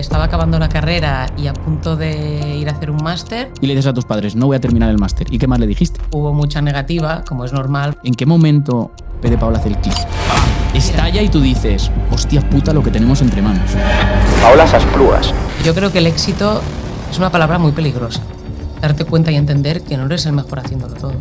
estaba acabando la carrera y a punto de ir a hacer un máster. Y le dices a tus padres, no voy a terminar el máster. ¿Y qué más le dijiste? Hubo mucha negativa, como es normal. ¿En qué momento P de Paula hace el clic? Estalla y tú dices, hostia puta lo que tenemos entre manos. Paola Saspluas. Yo creo que el éxito es una palabra muy peligrosa. Darte cuenta y entender que no eres el mejor haciéndolo todo.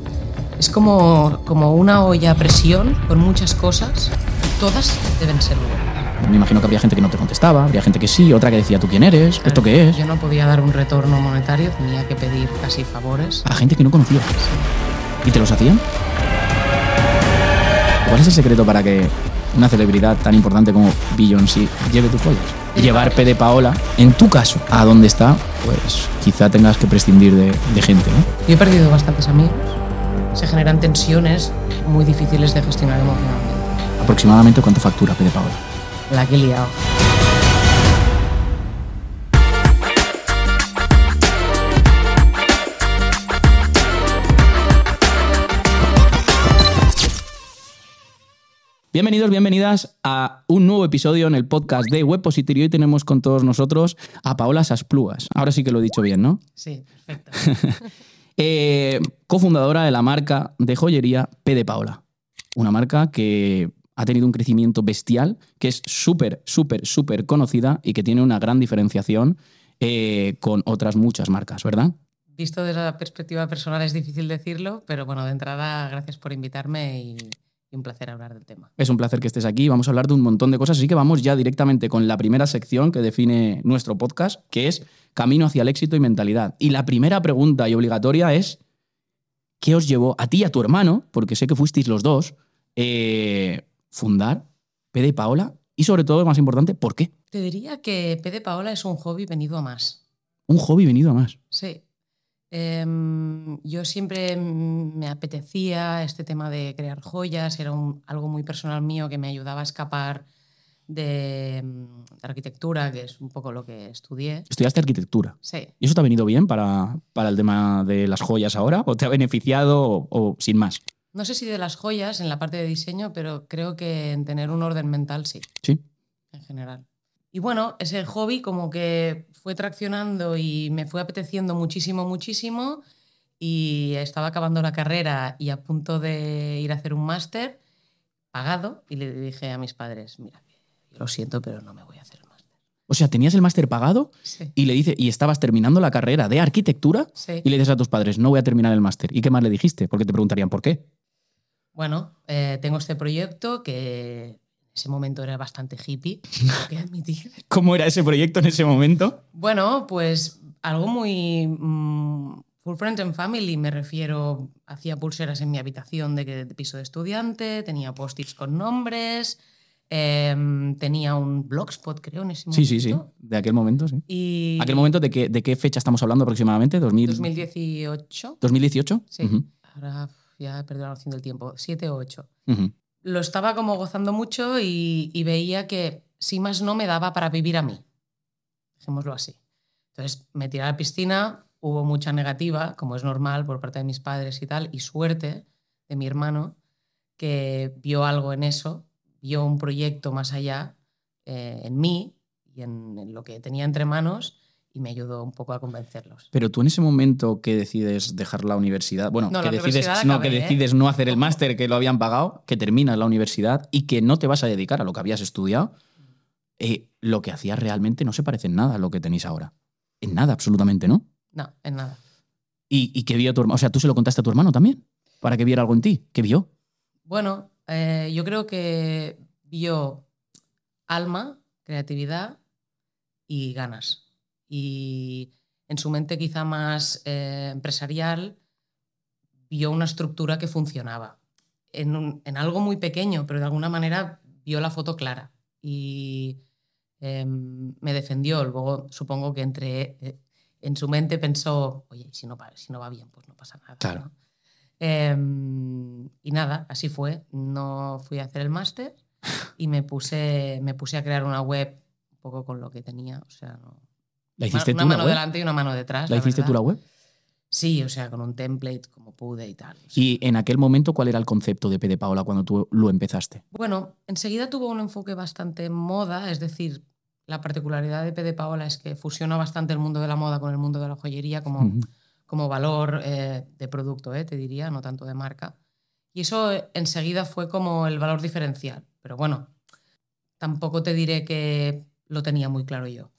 Es como, como una olla a presión con muchas cosas. Todas deben ser buenas. Me imagino que habría gente que no te contestaba, habría gente que sí, otra que decía, ¿tú quién eres? ¿Esto qué es? Yo no podía dar un retorno monetario, tenía que pedir casi favores. A gente que no conocía. ¿Y te los hacían? ¿Cuál es el secreto para que una celebridad tan importante como Beyoncé lleve tus joyas? Llevar P de Paola, en tu caso, a donde está, pues quizá tengas que prescindir de, de gente, ¿no? Yo he perdido bastantes amigos. Se generan tensiones muy difíciles de gestionar emocionalmente. Aproximadamente cuánto factura P de Paola. La que he liado. Bienvenidos, bienvenidas a un nuevo episodio en el podcast de Web Positorio. Hoy tenemos con todos nosotros a Paola Saspluas. Ahora sí que lo he dicho bien, ¿no? Sí, perfecto. Eh, cofundadora de la marca de joyería P de Paola. Una marca que ha tenido un crecimiento bestial, que es súper, súper, súper conocida y que tiene una gran diferenciación eh, con otras muchas marcas, ¿verdad? Visto desde la perspectiva personal es difícil decirlo, pero bueno, de entrada, gracias por invitarme y, y un placer hablar del tema. Es un placer que estés aquí. Vamos a hablar de un montón de cosas, así que vamos ya directamente con la primera sección que define nuestro podcast, que es Camino hacia el éxito y mentalidad. Y la primera pregunta y obligatoria es, ¿qué os llevó a ti y a tu hermano, porque sé que fuisteis los dos, eh, fundar P de Paola? Y sobre todo, más importante, ¿por qué? Te diría que P de Paola es un hobby venido a más. Un hobby venido a más. Sí. Em, yo siempre me apetecía este tema de crear joyas, era un- algo muy personal mío que me ayudaba a escapar de, mm, de arquitectura, que es un poco lo que estudié. Estudiaste arquitectura. Sí. ¿Y eso te ha venido bien para, para el tema de las joyas ahora? ¿O te ha beneficiado o, o sin más? No sé si de las joyas en la parte de diseño, pero creo que en tener un orden mental sí, Sí. en general. Y bueno, ese hobby como que fue traccionando y me fue apeteciendo muchísimo, muchísimo. Y estaba acabando la carrera y a punto de ir a hacer un máster pagado. Y le dije a mis padres, mira, lo siento, pero no me voy a hacer el máster. O sea, tenías el máster pagado Sí. y le dice y estabas terminando la carrera de arquitectura Sí. y le dices a tus padres, no voy a terminar el máster. ¿Y qué más le dijiste? Porque te preguntarían por qué. Bueno, eh, tengo este proyecto que en ese momento era bastante hippie, tengo que admitir. ¿Cómo era ese proyecto en ese momento? Bueno, pues algo muy mm, full friends and family, me refiero, hacía pulseras en mi habitación de, que- de piso de estudiante, tenía post-its con nombres, em, tenía un blogspot, creo, en ese Sí, momento. sí, sí. De aquel momento, sí. Y ¿Aquel momento de qué, de qué fecha estamos hablando aproximadamente? ¿2000, 2018, 2018? sí, Ujú, ahora uf, ya he perdido la noción del tiempo, 7 o 8. ujú. Lo estaba como gozando mucho y, y veía que, si más no, me daba para vivir a mí. Dejémoslo así. Entonces me tiré a la piscina, hubo mucha negativa, como es normal por parte de mis padres y tal, y suerte de mi hermano, que vio algo en eso, vio un proyecto más allá eh, en mí y en, en lo que tenía entre manos y me ayudó un poco a convencerlos. Pero tú en ese momento que decides dejar la universidad, bueno, No, que, decides, universidad no, acabé, que ¿eh? decides no hacer el máster que lo habían pagado, que terminas la universidad y que no te vas a dedicar a lo que habías estudiado, eh, lo que hacías realmente no se parece en nada a lo que tenéis ahora. En nada, absolutamente, ¿no? No, en nada. ¿Y, y qué vio tu hermano? O sea, tú se lo contaste a tu hermano también, para que viera algo en ti. ¿Qué vio? Bueno, eh, yo creo que vio alma, creatividad y ganas. Y en su mente quizá más eh, empresarial vio una estructura que funcionaba. En, un- en algo muy pequeño, pero de alguna manera vio la foto clara. Y em, me defendió. Luego supongo que entre... eh, en su mente pensó, oye, si no, va- si no va bien, pues no pasa nada. Claro. ¿no? Em, y nada, así fue. No fui a hacer el máster y me puse, me puse a crear una web un poco con lo que tenía. O sea, no- ¿La hiciste una tú la mano web? delante y una mano detrás. ¿La hiciste tú la web? Sí, o sea, con un template como pude y tal. O sea, Y en aquel momento, ¿cuál era el concepto de P de Paola cuando tú lo empezaste? Bueno, enseguida tuvo un enfoque bastante moda, es decir, la particularidad de P de Paola es que fusiona bastante el mundo de la moda con el mundo de la joyería como, como valor eh, de producto, eh, te diría, no tanto de marca. Y eso eh, enseguida fue como el valor diferencial. Pero bueno, tampoco te diré que lo tenía muy claro yo.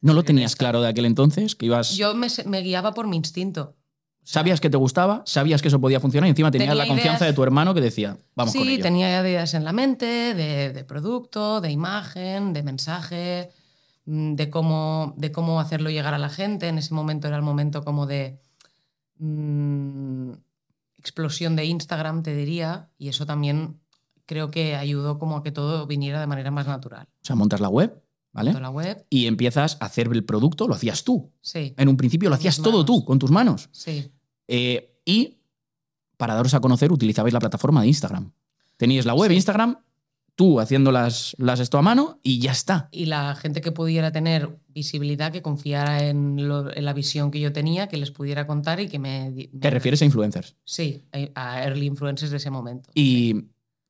¿No lo tenías claro de aquel entonces? Que ibas. Yo me, guiaba por mi instinto. Sabías que te gustaba, sabías que eso podía funcionar y encima tenías Tenía la confianza ideas. de tu hermano que decía, vamos sí, con ello. tenía ideas en la mente de, de producto, de imagen, de mensaje, mm, de cómo, de cómo hacerlo llegar a la gente. En ese momento era el momento como de mm, explosión de Instagram, te diría, y eso también creo que ayudó como a que todo viniera de manera más natural. O sea, montas la web, ¿vale? Toda la web, Y empiezas a hacer el producto, lo hacías tú. sí, En un principio lo hacías todo tú, con tus manos. sí. Eh, y para daros a conocer, utilizabais la plataforma de Instagram. Teníais la web, Sí. Instagram, tú haciendo las, las esto a mano y ya está. y la gente que pudiera tener visibilidad, que confiara en, lo- en la visión que yo tenía, que les pudiera contar y que me... di- Te me- refieres a influencers. Sí, a early influencers de ese momento. ¿Y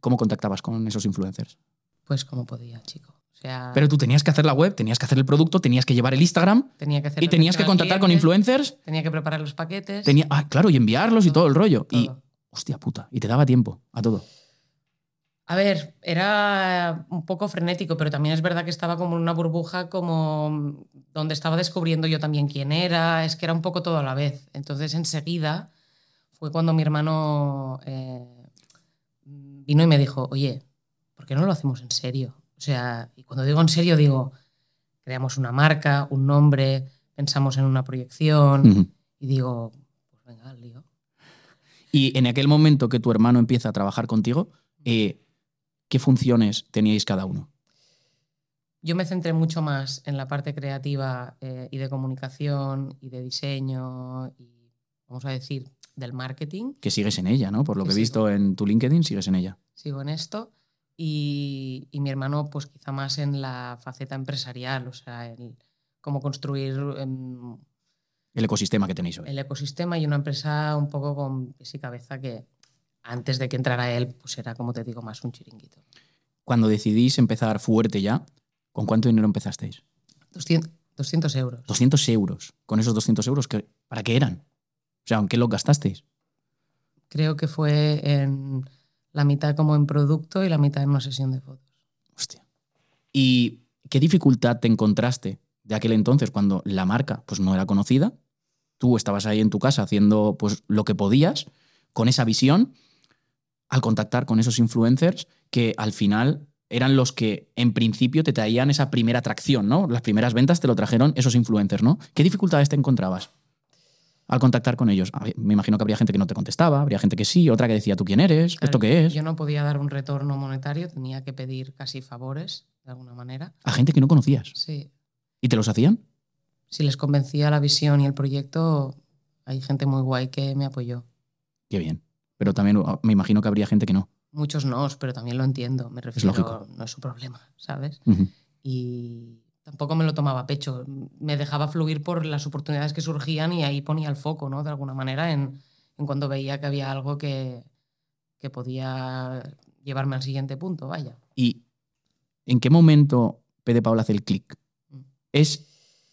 cómo contactabas con esos influencers? Pues como podía, chico. O sea, Pero tú tenías que hacer la web, tenías que hacer el producto, tenías que llevar el Instagram tenía que hacer y tenías que al contactar con cliente, influencers. Tenía que preparar los paquetes. Tenía, ah, claro, y enviarlos y todo el rollo. Y, hostia puta, y te daba tiempo a todo. A ver, era un poco frenético, pero también es verdad que estaba como en una burbuja como donde estaba descubriendo yo también quién era, es que era un poco todo a la vez. Entonces enseguida fue cuando mi hermano eh, vino y me dijo, oye, ¿por qué no lo hacemos en serio? O sea, y cuando digo en serio digo, creamos una marca, un nombre, pensamos en una proyección y digo, pues venga, al lío. Y en aquel momento que tu hermano empieza a trabajar contigo, eh, ¿qué funciones teníais cada uno? Yo me centré mucho más en la parte creativa eh, y de comunicación y de diseño y, vamos a decir, del marketing. Que sigues en ella, ¿no? Por lo Que que he visto en tu LinkedIn, sigues en ella. Sigo en esto. Y, y mi hermano, pues quizá más en la faceta empresarial, o sea, el cómo construir em, El ecosistema que tenéis hoy. el ecosistema y una empresa un poco con pies y cabeza que antes de que entrara él, pues era, como te digo, más un chiringuito. Cuando decidís empezar fuerte ya, ¿con cuánto dinero empezasteis? 200, 200 euros. 200 euros. Con esos 200 euros, ¿qué- ¿para qué eran? O sea, ¿en qué los gastasteis? Creo que fue en la mitad como en producto y la mitad en una sesión de fotos. Hostia. ¿Y qué dificultad te encontraste de aquel entonces cuando la marca pues, no era conocida? Tú estabas ahí en tu casa haciendo pues, lo que podías con esa visión al contactar con esos influencers que al final eran los que en principio te traían esa primera atracción, ¿no? Las primeras ventas te lo trajeron esos influencers, ¿no? ¿Qué dificultades te encontrabas al contactar con ellos? Me imagino que habría gente que no te contestaba, habría gente que sí, otra que decía, ¿tú quién eres? ¿Esto qué es? Yo no podía dar un retorno monetario, tenía que pedir casi favores, de alguna manera. A gente que no conocías. Sí. ¿Y te los hacían? Si les convencía la visión y el proyecto, hay gente muy guay que me apoyó. Qué bien. Pero también uh, me imagino que habría gente que no. Muchos no, pero también lo entiendo. Me refiero, lógico. no es su problema, ¿sabes? Y tampoco me lo tomaba a pecho. Me dejaba fluir por las oportunidades que surgían y ahí ponía el foco, ¿no? De alguna manera, en, en cuando veía que había algo que, que podía llevarme al siguiente punto, vaya. ¿Y en qué momento P Paula hace el clic? Mm. ¿Es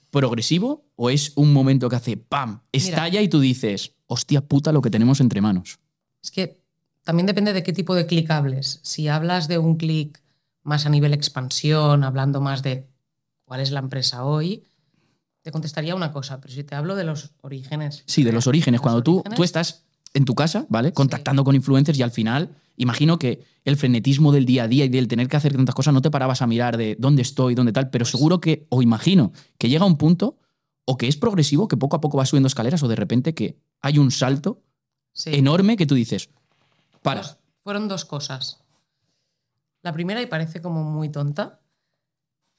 progresivo o es un momento que hace ¡pam! Estalla y tú dices, hostia puta lo que tenemos entre manos? Es que también depende de qué tipo de clic hables. Si hablas de un clic más a nivel expansión, hablando más de cuál es la empresa hoy, te contestaría una cosa, pero si te hablo de los orígenes. Sí, de los orígenes. Los Cuando tú, orígenes, tú estás en tu casa, ¿vale? Contactando con influencers y al final, imagino que el frenetismo del día a día y del tener que hacer tantas cosas no te parabas a mirar de dónde estoy, dónde tal, pero Pues- seguro que, o imagino, que llega un punto o que es progresivo, que poco a poco vas subiendo escaleras o de repente que hay un salto sí. enorme que tú dices, para. Fueron dos cosas. La primera, y parece como muy tonta,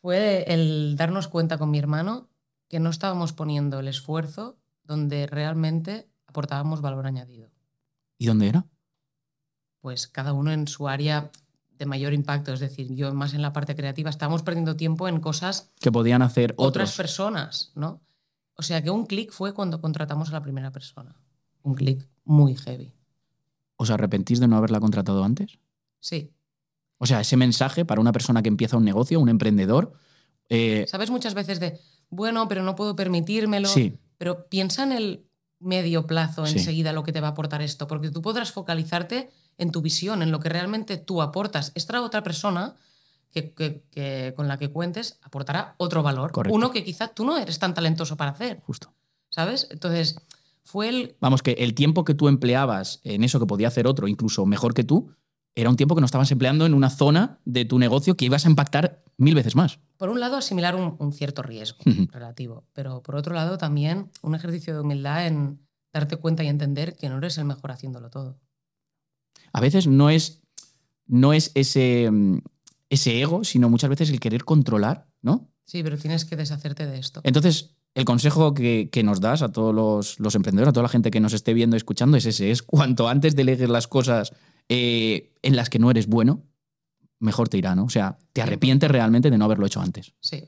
fue el darnos cuenta con mi hermano que no estábamos poniendo el esfuerzo donde realmente aportábamos valor añadido. ¿Y dónde era? Pues cada uno en su área de mayor impacto, es decir, yo más en la parte creativa, estábamos perdiendo tiempo en cosas Que podían hacer otras personas, ¿no? O sea que un clic fue cuando contratamos a la primera persona. Un clic muy heavy. ¿Os arrepentís de no haberla contratado antes? Sí, O sea, ese mensaje para una persona que empieza un negocio, un emprendedor, Eh, ¿Sabes? Muchas veces de, bueno, pero no puedo permitírmelo. sí, Pero piensa en el medio plazo Sí. enseguida lo que te va a aportar esto, porque tú podrás focalizarte en tu visión, en lo que realmente tú aportas. Esta otra persona que, que- que- con la que cuentes aportará otro valor. Correcto. Uno que quizá tú no eres tan talentoso para hacer, justo. ¿sabes? Entonces, fue el... Vamos, que el tiempo que tú empleabas en eso que podía hacer otro, incluso mejor que tú, era un tiempo que no estabas empleando en una zona de tu negocio que ibas a impactar mil veces más. Por un lado, asimilar un, un cierto riesgo relativo, pero por otro lado también un ejercicio de humildad en darte cuenta y entender que no eres el mejor haciéndolo todo. A veces no es, no es ese, mm, ese ego, sino muchas veces el querer controlar, ¿no? Sí, pero tienes que deshacerte de esto. Entonces, el consejo que, que nos das a todos los, los emprendedores, a toda la gente que nos esté viendo y escuchando, es ese: es cuanto antes delegues las cosas eh, en las que no eres bueno, mejor te irá, ¿no? O sea, te arrepientes realmente de no haberlo hecho antes. Sí,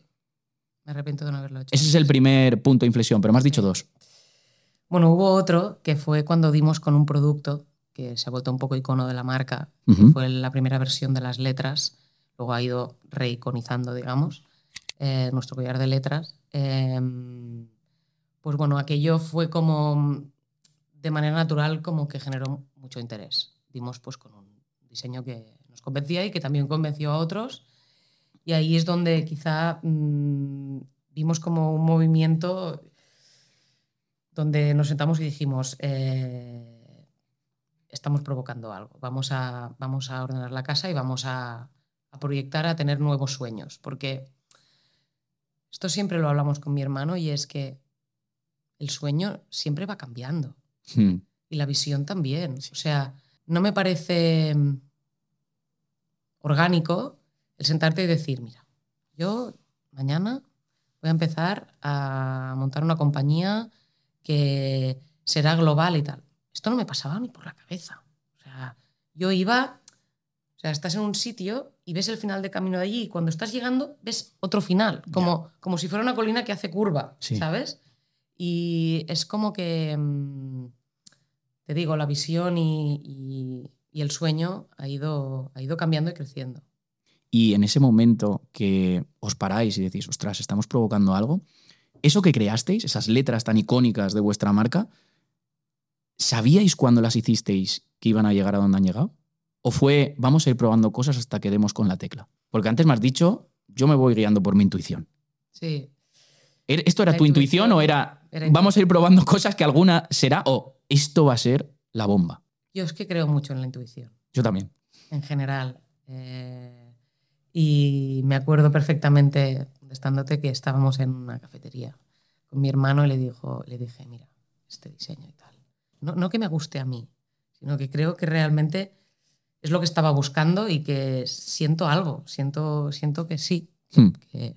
me arrepiento de no haberlo hecho. Ese es el primer punto de inflexión, pero me has dicho Sí. dos. Bueno, hubo otro que fue cuando dimos con un producto que se ha vuelto un poco icono de la marca, que fue la primera versión de las letras, luego ha ido reiconizando, digamos, eh, nuestro collar de letras. Eh, pues bueno, aquello fue como de manera natural como que generó mucho interés. Dimos pues con un diseño que nos convencía y que también convenció a otros. Y ahí es donde quizá mm, vimos como un movimiento donde nos sentamos y dijimos, eh, estamos provocando algo, vamos a, vamos a ordenar la casa y vamos a, a proyectar a tener nuevos sueños, porque esto siempre lo hablamos con mi hermano y es que el sueño siempre va cambiando Hmm. y la visión también. O sea, no me parece mm, orgánico el sentarte y decir, mira, yo mañana voy a empezar a montar una compañía que será global y tal. Esto no me pasaba ni por la cabeza. O sea, yo iba, o sea, estás en un sitio y ves el final de camino de allí y cuando estás llegando ves otro final, como, como si fuera una colina que hace curva, Sí. ¿sabes? Y es como que, mm, te digo, la visión y, y- y el sueño ha ido, ha ido cambiando y creciendo. Y en ese momento que os paráis y decís, ostras, estamos provocando algo, eso que creasteis, esas letras tan icónicas de vuestra marca, ¿sabíais cuando las hicisteis que iban a llegar a donde han llegado? ¿O fue, vamos a ir probando cosas hasta que demos con la tecla? Porque antes me has dicho, yo me voy guiando por mi intuición. Sí, ¿Er- ¿Esto era La tu intuición, intuición o era, era vamos a ir probando cosas que alguna será o esto va a ser la bomba? yo es que creo mucho en la intuición. Yo también. en general. Eh, y me acuerdo perfectamente, estándote, que estábamos en una cafetería con mi hermano y le, dijo, le dije, mira, este diseño y tal. No, no que me guste a mí, sino que creo que realmente es lo que estaba buscando y que siento algo, siento, siento que sí. que- Hmm. que-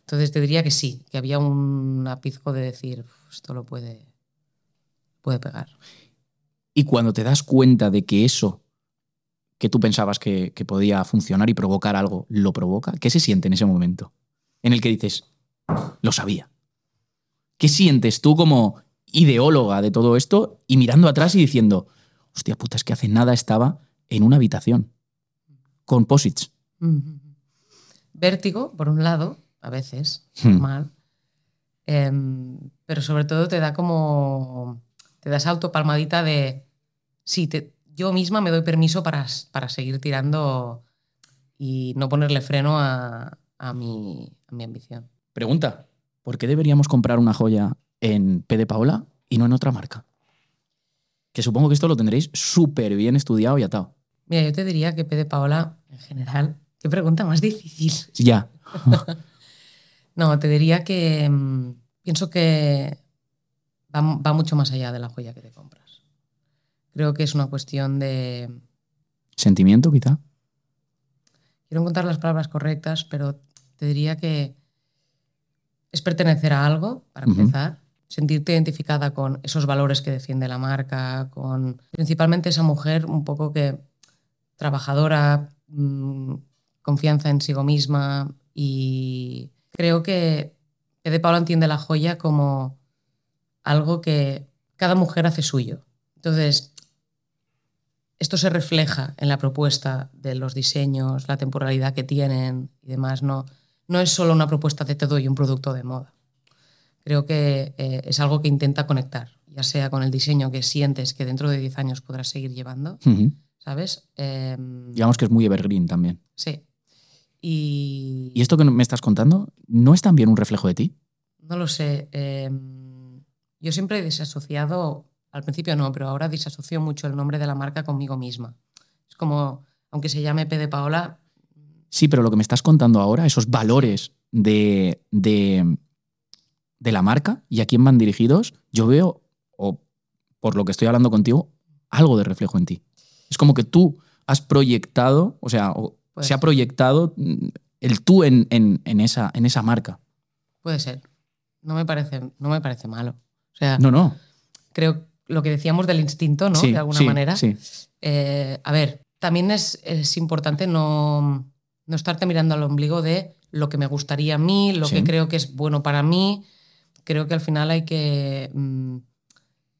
entonces te diría que sí, que había un apizco de decir, "Uf, esto lo puede, puede pegar. Y cuando te das cuenta de que eso que tú pensabas que, que podía funcionar y provocar algo, lo provoca, ¿qué se siente en ese momento? En el que dices, lo sabía. ¿Qué sientes tú como ideóloga de todo esto y mirando atrás y diciendo, hostia puta, es que hace nada estaba en una habitación con posits? Vértigo, por un lado, a veces, Hmm. normal. Em, pero sobre todo te da como. Te da esa autopalmadita de. Sí, te- yo misma me doy permiso para, para seguir tirando y no ponerle freno a, a mi, a mi ambición. Pregunta, ¿por qué deberíamos comprar una joya en P de Paola y no en otra marca? Que supongo que esto lo tendréis súper bien estudiado y atado. Mira, yo te diría que P de Paola, en general, qué pregunta más difícil. Ya. No, te diría que mm, pienso que va, va mucho más allá de la joya que te compras. Creo que es una cuestión de... ¿Sentimiento, quizá? Quiero encontrar las palabras correctas, pero te diría que es pertenecer a algo, para empezar, sentirte identificada con esos valores que defiende la marca, con principalmente esa mujer un poco que trabajadora, mm, confianza en sí misma y creo que P. de Paula entiende la joya como algo que cada mujer hace suyo. Entonces, esto se refleja en la propuesta de los diseños, la temporalidad que tienen y demás. No, no es solo una propuesta de te doy un producto de moda. Creo que eh, es algo que intenta conectar, ya sea con el diseño que sientes que dentro de 10 años podrás seguir llevando. ¿sabes? Em, Digamos que es muy evergreen también. sí. Y, ¿Y esto que me estás contando no es también un reflejo de ti? no lo sé. em, yo siempre he desasociado, al principio no, pero ahora desasocio mucho el nombre de la marca conmigo misma. Es como, aunque se llame P de Paola, Sí, pero lo que me estás contando ahora, esos valores de, de, de la marca y a quién van dirigidos, yo veo, o por lo que estoy hablando contigo, algo de reflejo en ti. Es como que tú has proyectado, o sea, o Puede se ha proyectado el tú en, en- en esa, en esa marca. puede ser. No me parece, no me parece malo. O sea, No, no. creo lo que decíamos del instinto, ¿no? Sí, de alguna sí, manera. sí. Eh, a ver, también es, es importante no, no estarte mirando al ombligo de lo que me gustaría a mí, lo que creo que es bueno para mí. Creo que al final hay que mm,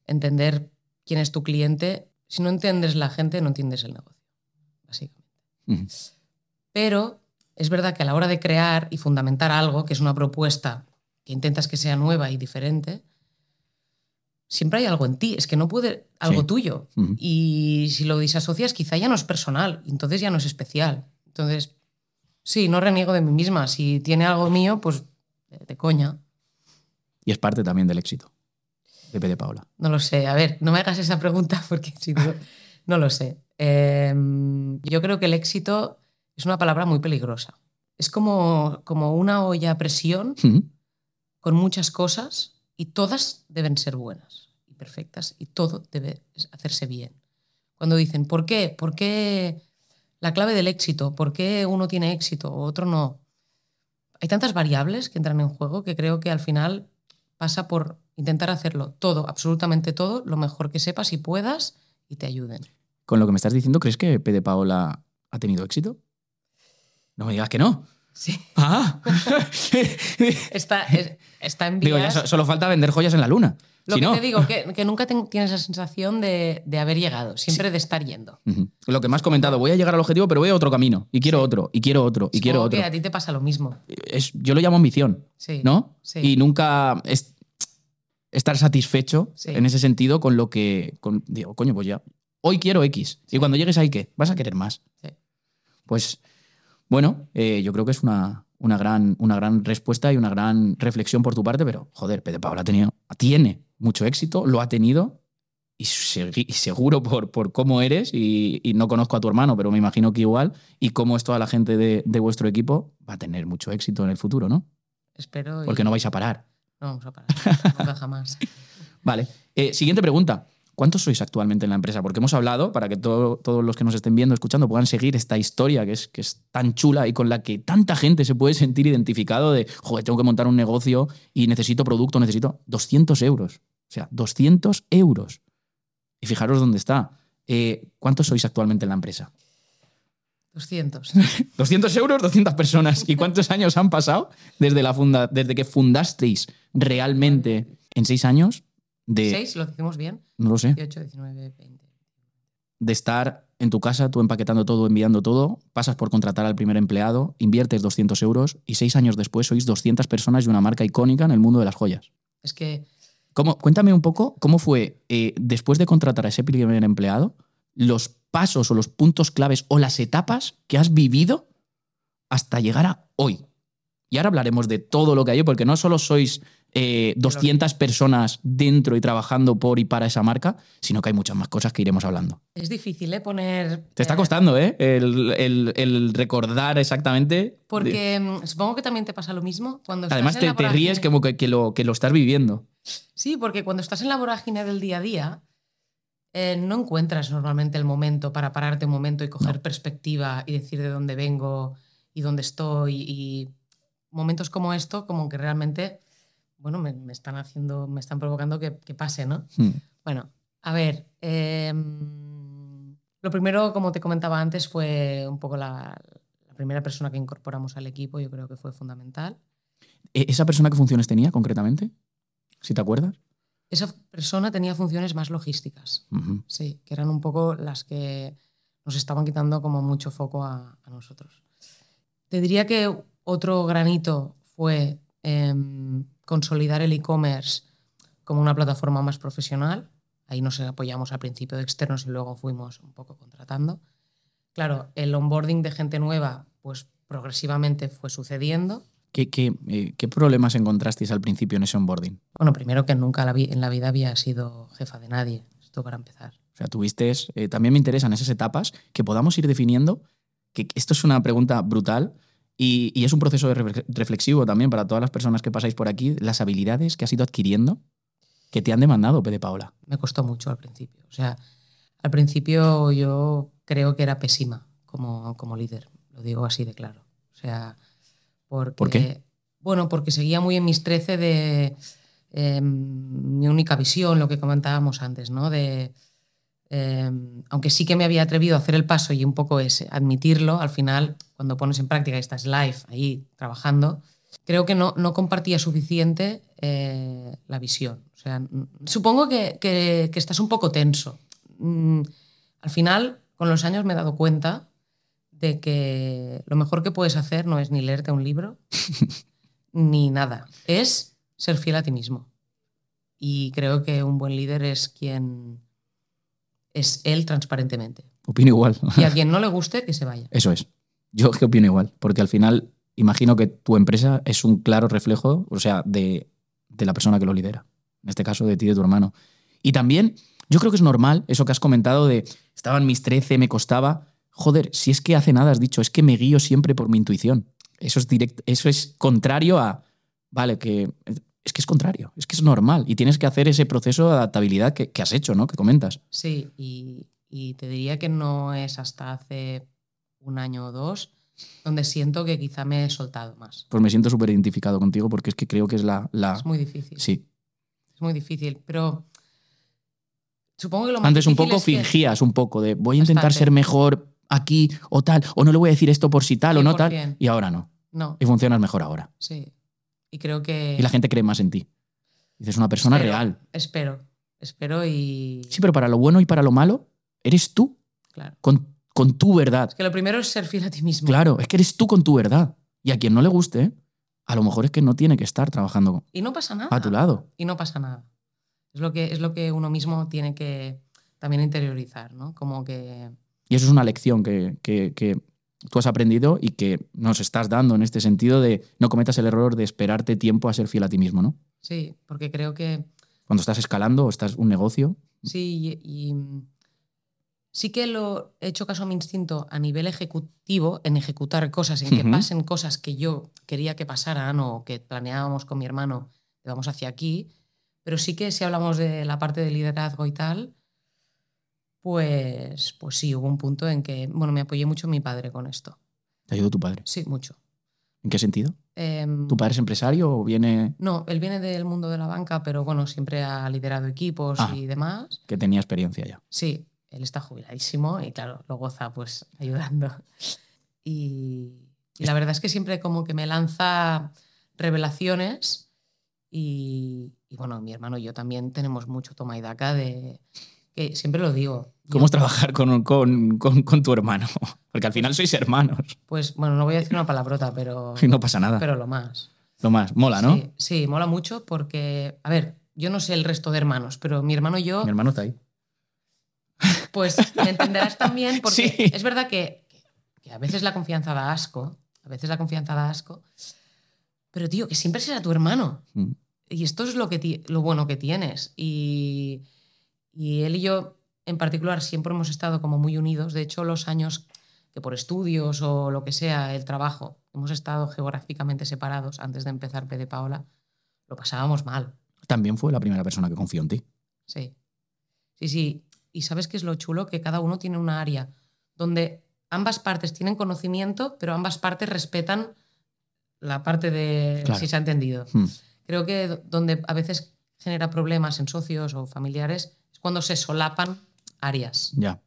entender quién es tu cliente. Si no entiendes la gente, no entiendes el negocio, básicamente. Pero es verdad que a la hora de crear y fundamentar algo, que es una propuesta que intentas que sea nueva y diferente, siempre hay algo en ti. Es que no puede algo Sí. tuyo. Y si lo disasocias, quizá ya no es personal, entonces ya no es especial. Entonces, sí, no reniego de mí misma. Si tiene algo mío, pues de, de coña. Y es parte también del éxito. Pepe de Paula. No lo sé. A ver, no me hagas esa pregunta porque si digo- no lo sé. Eh, yo creo que el éxito es una palabra muy peligrosa. Es como, como una olla a presión con muchas cosas y todas deben ser buenas perfectas y todo debe hacerse bien. Cuando dicen, ¿por qué? ¿Por qué la clave del éxito? ¿Por qué uno tiene éxito o otro no? Hay tantas variables que entran en juego que creo que al final pasa por intentar hacerlo todo, absolutamente todo, lo mejor que sepas y puedas y te ayuden. Con lo que me estás diciendo, ¿crees que Pepe de Paola ha tenido éxito? No me digas que no. Sí. Ah. Está, es- está en Digo, ya vías- so- solo falta vender joyas en la luna. Lo Si que no- te digo, que, que nunca tienes la sensación de, de haber llegado, siempre de estar yendo. Lo que me has comentado, voy a llegar al objetivo, pero voy a otro camino. Y quiero Sí. otro, y quiero otro, y quiero Supongo otro. que a ti te pasa lo mismo. Es, yo lo llamo ambición, Sí. ¿no? Sí. Y nunca es- estar satisfecho en ese sentido con lo que. con- digo, coño, pues ya. Hoy quiero X. Y cuando llegues ahí, ¿qué? Vas a querer más. Pues, bueno, eh, yo creo que es una, una, gran, una gran respuesta y una gran reflexión por tu parte, pero, joder, Pedro Paula ha tenido, tiene mucho éxito, lo ha tenido, y, seguro por, por cómo eres, y, y no conozco a tu hermano, pero me imagino que igual, y cómo es toda la gente de, de vuestro equipo, va a tener mucho éxito en el futuro, ¿no? Espero. y- Porque no vais a parar. No vamos a parar. Nunca jamás. Vale. Eh, siguiente pregunta. ¿Cuántos sois actualmente en la empresa? Porque hemos hablado, para que todo- todos los que nos estén viendo, escuchando, puedan seguir esta historia que es, que es tan chula y con la que tanta gente se puede sentir identificado de, joder, tengo que montar un negocio y necesito producto, necesito 200 euros. O sea, 200 euros. Y fijaros dónde está. Eh, ¿Cuántos sois actualmente en la empresa? 200. 200 euros, 200 personas. ¿Y cuántos años han pasado desde, la funda, desde que fundasteis realmente en seis años? De, ¿Seis? ¿Lo decimos bien? No lo sé. 18, 19, 20. de estar en tu casa, tú empaquetando todo, enviando todo, pasas por contratar al primer empleado, inviertes 200 euros y seis años después sois 200 personas y una marca icónica en el mundo de las joyas. Es que ¿Cómo, cuéntame un poco cómo fue, eh, después de contratar a ese primer empleado, los pasos o los puntos claves o las etapas que has vivido hasta llegar a hoy. Y ahora hablaremos de todo lo que hay, porque no solo sois eh, 200 personas dentro y trabajando por y para esa marca, sino que hay muchas más cosas que iremos hablando. es difícil, ¿eh? Poner. Te está eh, costando, ¿eh? El, el- el recordar exactamente. Porque mm, supongo que también te pasa lo mismo cuando estás Además, en te, la te ríes como que, que lo, que lo estás viviendo. Sí, porque cuando estás en la vorágine del día a día, eh, no encuentras normalmente el momento para pararte un momento y coger perspectiva y decir de dónde vengo y dónde estoy. Y momentos como esto, como que realmente, bueno, me, me están haciendo, me están provocando que, que pase, ¿no? Hmm. Bueno, a ver. eh, lo primero, como te comentaba antes, fue un poco la, la primera persona que incorporamos al equipo. Yo creo que fue fundamental. ¿E- ¿Esa persona qué funciones tenía concretamente? Si te acuerdas. Esa persona tenía funciones más logísticas. Sí, que eran un poco las que nos estaban quitando como mucho foco a, a nosotros. Te diría que otro granito fue em, consolidar el e-commerce como una plataforma más profesional. Ahí nos apoyamos al principio de externos y luego fuimos un poco contratando. Claro, el onboarding de gente nueva, pues progresivamente fue sucediendo. ¿Qué, qué, eh, qué problemas encontrasteis al principio en ese onboarding? Bueno, primero que nunca la vi- en la vida había sido jefa de nadie, esto para empezar. O sea, tuviste. eh, también me interesan esas etapas que podamos ir definiendo. Que esto es una pregunta brutal y, y es un proceso de refle- reflexivo también para todas las personas que pasáis por aquí. Las habilidades que has ido adquiriendo que te han demandado, Pede Paola. Me costó mucho al principio. O sea, al principio yo creo que era pésima como, como líder, lo digo así de claro. O sea, porque, ¿Por qué? Bueno, porque seguía muy en mis 13 de eh, mi única visión, lo que comentábamos antes, ¿no? De, eh, aunque sí que me había atrevido a hacer el paso y un poco es admitirlo, al final, cuando pones en práctica y estás live ahí trabajando, creo que no, no compartía suficiente eh, la visión. O sea, supongo que, que- que estás un poco tenso. Mm, al final, con los años me he dado cuenta de que lo mejor que puedes hacer no es ni leerte un libro ni nada, es ser fiel a ti mismo. Y creo que un buen líder es quien es él transparentemente. Opino igual. Y a quien no le guste, que se vaya. Eso es. Yo que opino igual, porque al final imagino que tu empresa es un claro reflejo, o sea, de, de la persona que lo lidera. En este caso, de ti de tu hermano. Y también, yo creo que es normal eso que has comentado de estaban mis 13, me costaba. Joder, si es que hace nada has dicho, es que me guío siempre por mi intuición. Eso es directo, eso es contrario a. Vale, que. Es que es contrario, es que es normal. Y tienes que hacer ese proceso de adaptabilidad que, que has hecho, ¿no? Que comentas. Sí, y, y te diría que no es hasta hace un año o dos donde siento que quizá me he soltado más. Pues me siento súper identificado contigo porque es que creo que es la. la Es muy difícil. sí. Es muy difícil, pero supongo que lo más Antes un poco que- fingías un poco de voy a intentar Bastante. ser mejor aquí o tal, o no le voy a decir esto por si tal o no tal, 100%. y ahora no. No, Y funcionas mejor ahora. sí. Y creo que... Y la gente cree más en ti. Dices, una persona espero, real. Espero, espero y... Sí, pero para lo bueno y para lo malo, eres tú Claro. con, con tu verdad. Es que lo primero es ser fiel a ti mismo. Claro, es que eres tú con tu verdad. Y a quien no le guste, a lo mejor es que no tiene que estar trabajando Y no pasa nada. a tu lado. Y no pasa nada. Es lo que, es lo que uno mismo tiene que también interiorizar, ¿no? Como que... Y eso es una lección que, que- que tú has aprendido y que nos estás dando en este sentido de no cometas el error de esperarte tiempo a ser fiel a ti mismo, ¿no? Sí, porque creo que Cuando estás escalando o estás un negocio, Sí, y, y sí que lo he hecho caso a mi instinto a nivel ejecutivo, en ejecutar cosas, en que pasen cosas que yo quería que pasaran o que planeábamos con mi hermano, que vamos hacia aquí. Pero sí que si hablamos de la parte de liderazgo y tal, pues, pues sí, hubo un punto en que, bueno, me apoyé mucho en mi padre con esto. te ayudó tu padre. Sí, mucho. ¿En qué sentido? Em, ¿Tu padre es empresario o viene No, él viene del mundo de la banca, pero bueno, siempre ha liderado equipos Ah. y demás. que tenía experiencia ya? Sí, él está jubiladísimo y claro, lo goza pues ayudando. Y, y la verdad es que siempre como que me lanza revelaciones y, y bueno, mi hermano y yo también tenemos mucho toma y daca de que siempre lo digo. ¿Cómo yo, es trabajar con, con- con- con tu hermano? Porque al final sois hermanos Pues bueno, no voy a decir una palabrota, pero, no pasa nada. pero lo más. Lo más, mola, ¿no? Sí, sí, mola mucho porque, a ver, yo no sé el resto de hermanos, pero mi hermano y yo Mi hermano está ahí. Pues me entenderás también porque Sí. es verdad que, que a veces la confianza da asco, a veces la confianza da asco, pero tío, que siempre será tu hermano. Mm. Y esto es lo, que lo bueno que tienes. Y, y él y yo en particular siempre hemos estado como muy unidos. De hecho, los años que por estudios o lo que sea, el trabajo, hemos estado geográficamente separados antes de empezar PD Paola, lo pasábamos mal. También fue la primera persona que confió en ti. Sí. Sí, sí. Y sabes qué es lo chulo? Que cada uno tiene una área donde ambas partes tienen conocimiento, pero ambas partes respetan la parte de Claro. si se ha entendido. Hmm. Creo que do- donde a veces genera problemas en socios o familiares es cuando se solapan áreas. Ya.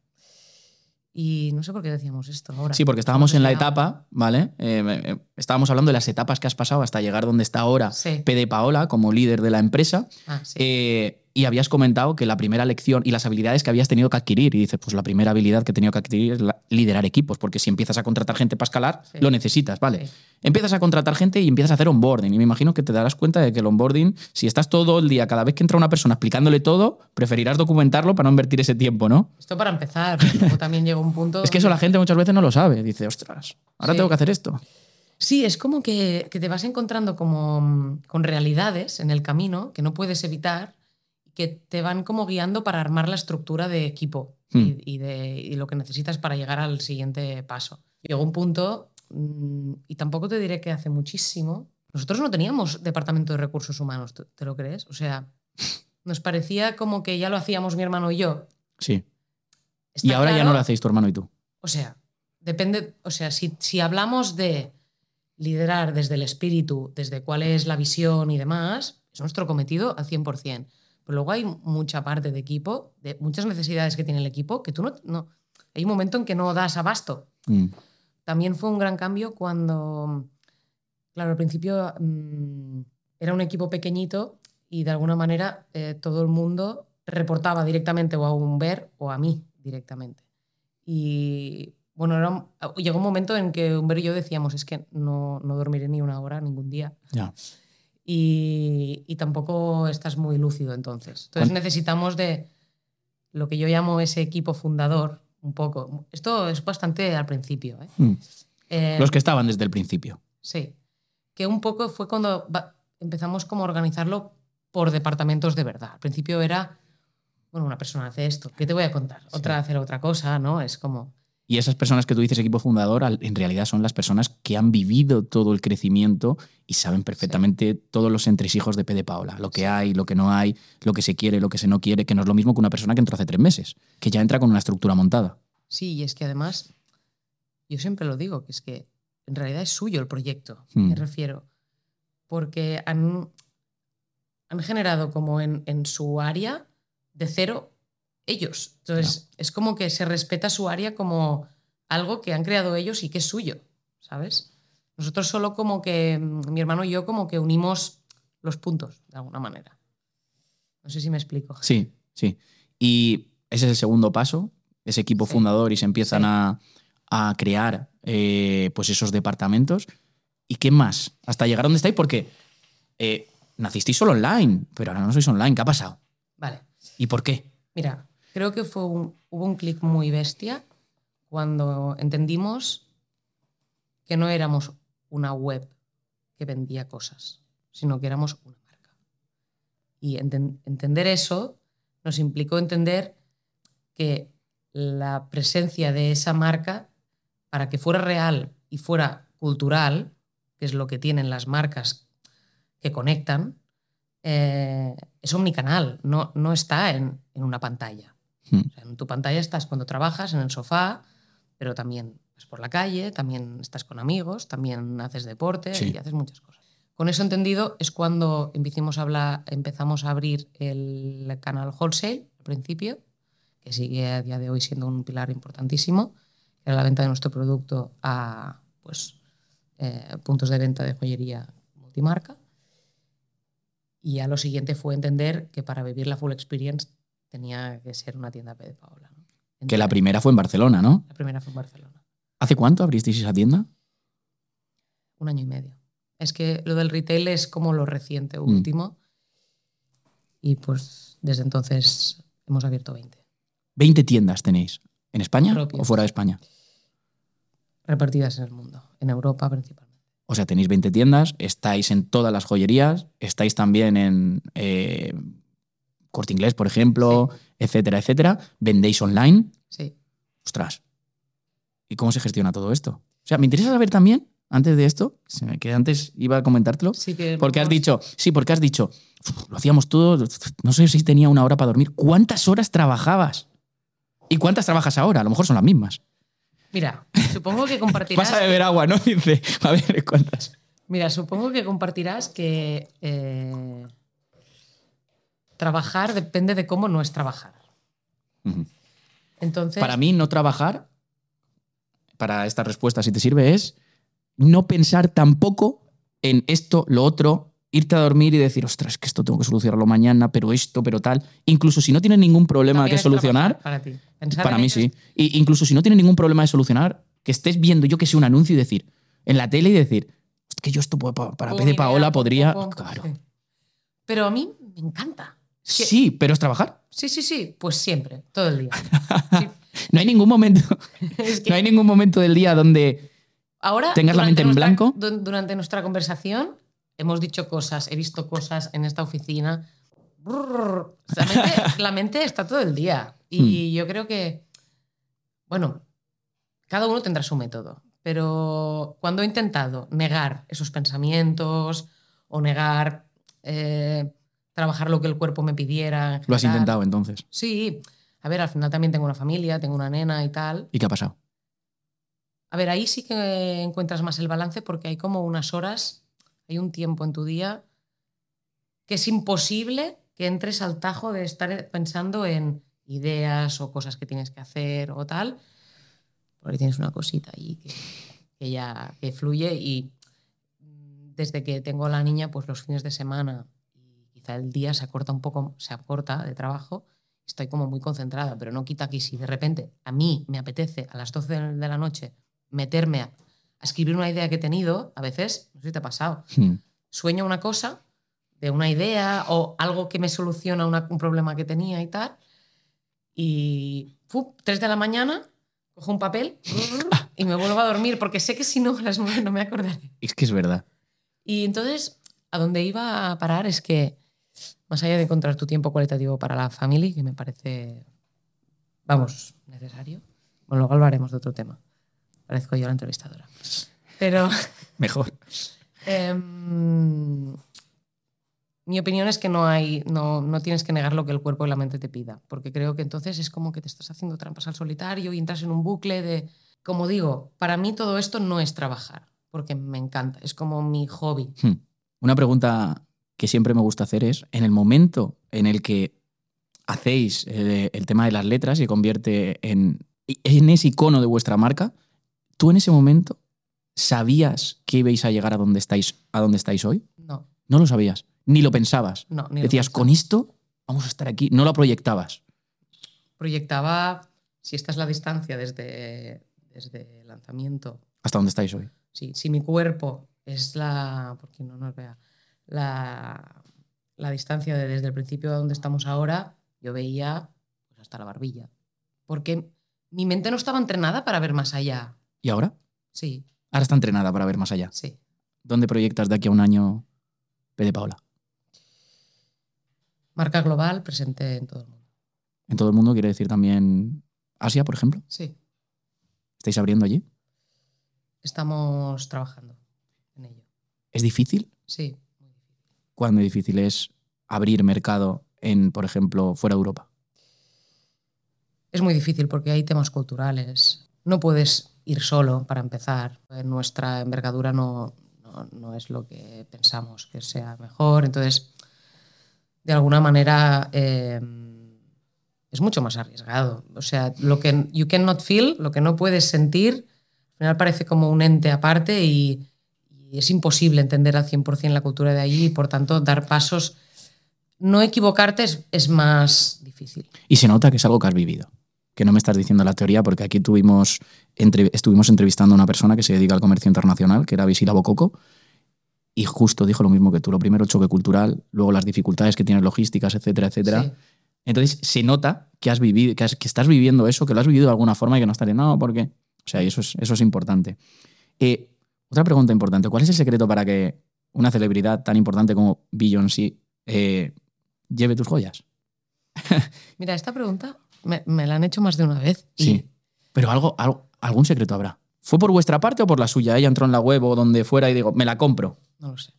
Y no sé por qué decíamos esto ahora. Sí, porque estábamos en la etapa, ¿vale? Eh, eh, estábamos hablando de las etapas que has pasado hasta llegar donde está ahora Sí. Pede Paola como líder de la empresa. Ah, sí. Eh, Y habías comentado que la primera lección y las habilidades que habías tenido que adquirir. Y dices, pues la primera habilidad que he tenido que adquirir es la- liderar equipos, porque si empiezas a contratar gente para escalar, Sí. lo necesitas, ¿vale? Sí. Empiezas a contratar gente y empiezas a hacer onboarding. Y me imagino que te darás cuenta de que el onboarding, si estás todo el día, cada vez que entra una persona explicándole todo, preferirás documentarlo para no invertir ese tiempo, ¿no? Esto para empezar, luego también llega un punto... Es que eso la gente muchas veces no lo sabe. Dice, ostras, ahora Sí. tengo que hacer esto. Sí, es como que, que te vas encontrando como mm, con realidades en el camino que no puedes evitar, que te van como guiando para armar la estructura de equipo Hmm. y, y de, y lo que necesitas para llegar al siguiente paso. Llegó un punto, mm, y tampoco te diré que hace muchísimo, nosotros no teníamos departamento de recursos humanos, ¿tú- ¿te lo crees? O sea, nos parecía como que ya lo hacíamos mi hermano y yo. Sí. Está y ahora ya no lo hacéis tu hermano y tú. o sea, depende, o sea, si, si hablamos de liderar desde el espíritu, desde cuál es la visión y demás, es nuestro cometido al 100%. Pero luego hay mucha parte de equipo, de muchas necesidades que tiene el equipo, que tú no... no hay un momento en que no das abasto. Mm. También fue un gran cambio cuando, claro, al principio mm, era un equipo pequeñito y de alguna manera eh, todo el mundo reportaba directamente o a Humber o a mí directamente. Y bueno, era un- llegó un momento en que Humber y yo decíamos, es que no, no dormiré ni una hora ningún día. Ya. Y, y tampoco estás muy lúcido entonces. Entonces ¿Cuán- necesitamos de lo que yo llamo ese equipo fundador, un poco. Esto es bastante al principio. ¿eh? Mm. Eh, Los que estaban desde el principio. Sí. Que un poco fue cuando empezamos como a organizarlo por departamentos de verdad. Al principio era, bueno, una persona hace esto, ¿qué te voy a contar? Otra hace otra cosa, ¿no? Es como... Y esas personas que tú dices equipo fundador, en realidad son las personas que han vivido todo el crecimiento y saben perfectamente todos los entresijos de P de Paola, lo que Sí. hay, lo que no hay, lo que se quiere, lo que se no quiere, que no es lo mismo que una persona que entró hace tres meses, que ya entra con una estructura montada. Sí, y es que además, yo siempre lo digo, que es que en realidad es suyo el proyecto, Hmm. me refiero. Porque han, han generado como en, en su área de cero ellos. Entonces, es como que se respeta su área como algo que han creado ellos y que es suyo, ¿sabes? Nosotros solo como que, mm, mi hermano y yo como que unimos los puntos, de alguna manera. No sé si me explico. Sí, sí. Y ese es el segundo paso, ese equipo Sí. fundador y se empiezan Sí. a, a crear eh, pues esos departamentos. ¿Y qué más? Hasta llegar a donde estáis, porque eh, nacisteis solo online, pero ahora no sois online. ¿Qué ha pasado? Vale. ¿Y por qué? Mira, creo que fue hubo un clic muy bestia cuando entendimos que no éramos una web que vendía cosas, sino que éramos una marca. Y enten- entender eso nos implicó entender que la presencia de esa marca, para que fuera real y fuera cultural, que es lo que tienen las marcas que conectan, eh, es omnicanal, no, no está en, en una pantalla. Hmm. O sea, en tu pantalla estás cuando trabajas en el sofá, pero también vas por la calle, también estás con amigos, también haces deporte Sí. y haces muchas cosas. Con eso entendido es cuando empezamos a, hablar, empezamos a abrir el canal wholesale al principio, que sigue a día de hoy siendo un pilar importantísimo, que era la venta de nuestro producto a pues, eh, puntos de venta de joyería multimarca. Y ya lo siguiente fue entender que para vivir la full experience tenía que ser una tienda P de Paola. ¿no? Que la primera fue en Barcelona, ¿no? la primera fue en Barcelona, ¿Hace cuánto abristeis esa tienda? un año y medio. Es que lo del retail es como lo reciente, Mm. último. Y pues desde entonces hemos abierto 20, 20 tiendas tenéis. ¿En España Propias. o fuera de España? repartidas en el mundo, en Europa principalmente. O sea, tenéis 20 tiendas, estáis en todas las joyerías, estáis también en eh, Corte Inglés, por ejemplo, etcétera, etcétera. Vendéis online. Sí. Ostras. ¿Y cómo se gestiona todo esto? O sea, me interesa saber también, antes de esto, que antes iba a comentártelo, sí que porque has dicho, sí, porque has dicho, "Uf, lo hacíamos todo, no sé si tenía una hora para dormir. ¿Cuántas horas trabajabas? ¿Y cuántas trabajas ahora? A lo mejor son las mismas. Mira, supongo que compartirás... Vas a beber agua, ¿no? Dice, a ver, ¿cuántas? Mira, supongo que compartirás que eh, trabajar depende de cómo no es trabajar. Entonces, Para mí, no trabajar, para esta respuesta, si te sirve, es no pensar tampoco en esto, lo otro irte a dormir y decir, ostras, que esto tengo que solucionarlo mañana, pero esto, pero tal. Incluso si no tienes ningún problema También que es solucionar, Para ti. Pensar para mí sí. es- Y incluso si no tienes ningún problema de solucionar, que estés viendo, yo que sé, un anuncio y decir, en la tele y decir, "Hostia, que yo esto para P de Paola podría. Claro. Pero a mí me encanta. Sí, pero es trabajar. Sí, sí, sí. Pues siempre, todo el día. Sí. No hay ningún momento, Es que no hay ningún momento del día donde ahora. tengas la mente en nuestra- blanco. du- Durante nuestra conversación hemos dicho cosas, he visto cosas en esta oficina. Brrr. La mente, la mente está todo el día. Hmm. Y yo creo que. Bueno, cada uno tendrá su método. Pero cuando he intentado negar esos pensamientos o negar eh, trabajar lo que el cuerpo me pidiera. lo has intentado entonces. Sí. A ver, al final también tengo una familia, tengo una nena y tal. ¿Y qué ha pasado? A ver, ahí sí que encuentras más el balance porque hay como unas horas, hay un tiempo en tu día que es imposible que entres al tajo de estar pensando en ideas o cosas que tienes que hacer o tal, porque tienes una cosita ahí que, que ya que fluye y desde que tengo a la niña, pues los fines de semana quizá el día se acorta un poco, se acorta de trabajo, estoy como muy concentrada, pero no quita que si de repente a mí me apetece a las 12 de la noche meterme a, a escribir una idea que he tenido, a veces, no sé si te ha pasado, Hmm. sueño una cosa de una idea o algo que me soluciona una- un problema que tenía y tal, y ¡fu! 3 de la mañana, cojo un papel y me vuelvo a dormir porque sé que si no, a las 9 no me acordaré. Es que es verdad. Y entonces, a donde iba a parar es que, más allá de encontrar tu tiempo cualitativo para la familia, que me parece, vamos, necesario, bueno, luego hablaremos de otro tema. Parezco yo la entrevistadora. Pero Mejor. em, mi opinión es que no, hay, no, no tienes que negar lo que el cuerpo y la mente te pida, porque creo que entonces es como que te estás haciendo trampas al solitario y entras en un bucle de, como digo, para mí todo esto no es trabajar, porque me encanta, es como mi hobby. Hmm. Una pregunta que siempre me gusta hacer es, en el momento en el que hacéis eh, el tema de las letras y se convierte en, en ese icono de vuestra marca, ¿tú en ese momento sabías que ibais a llegar a donde estáis, a donde estáis hoy? No, No lo sabías, ni lo pensabas. no, ni Decías, con esto vamos a estar aquí. No lo proyectabas. Proyectaba, si esta es la distancia desde, desde el lanzamiento, Hasta donde estáis hoy. si, si mi cuerpo es la, porque no nos vea, la, la distancia de desde el principio a donde estamos ahora, yo veía pues, hasta la barbilla. Porque mi mente no estaba entrenada para ver más allá. ¿Y ahora? Sí, Ahora está entrenada para ver más allá. sí. ¿Dónde proyectas de aquí a un año P de Paola? Marca global presente en todo el mundo. En todo el mundo quiere decir también Asia, por ejemplo. Sí, ¿Estáis abriendo allí? estamos trabajando en ello. ¿Es difícil? Sí, ¿Cuán difícil es abrir mercado en, por ejemplo, fuera de Europa? Es muy difícil porque hay temas culturales. No puedes ir solo para empezar. Nuestra envergadura no, no, no es lo que pensamos que sea mejor. Entonces, de alguna manera, eh, es mucho más arriesgado. O sea, lo que you cannot feel, lo que no puedes sentir, al final parece como un ente aparte y, y es imposible entender al 100% la cultura de allí y, por tanto, dar pasos. No equivocarte es, es más difícil. Y se nota que es algo que has vivido. Que no me estás diciendo la teoría, porque aquí tuvimos, entre- estuvimos entrevistando a una persona que se dedica al comercio internacional, que era Visila Bococo, y justo dijo lo mismo que tú. Lo primero, el choque cultural, luego las dificultades que tienes logísticas, etcétera, etcétera. Sí. Entonces se nota que has vivido, que, has- que estás viviendo eso, que lo has vivido de alguna forma y que no estás diciendo, no, porque. O sea, y eso es, eso es importante. Eh, otra pregunta importante: ¿cuál es el secreto para que una celebridad tan importante como Beyoncé eh, lleve tus joyas? Mira, esta pregunta me, me la han hecho más de una vez. y Sí. Pero algo, algo- algún secreto habrá. ¿Fue por vuestra parte o por la suya? Ella entró en la web o donde fuera y digo, me la compro. No lo sé.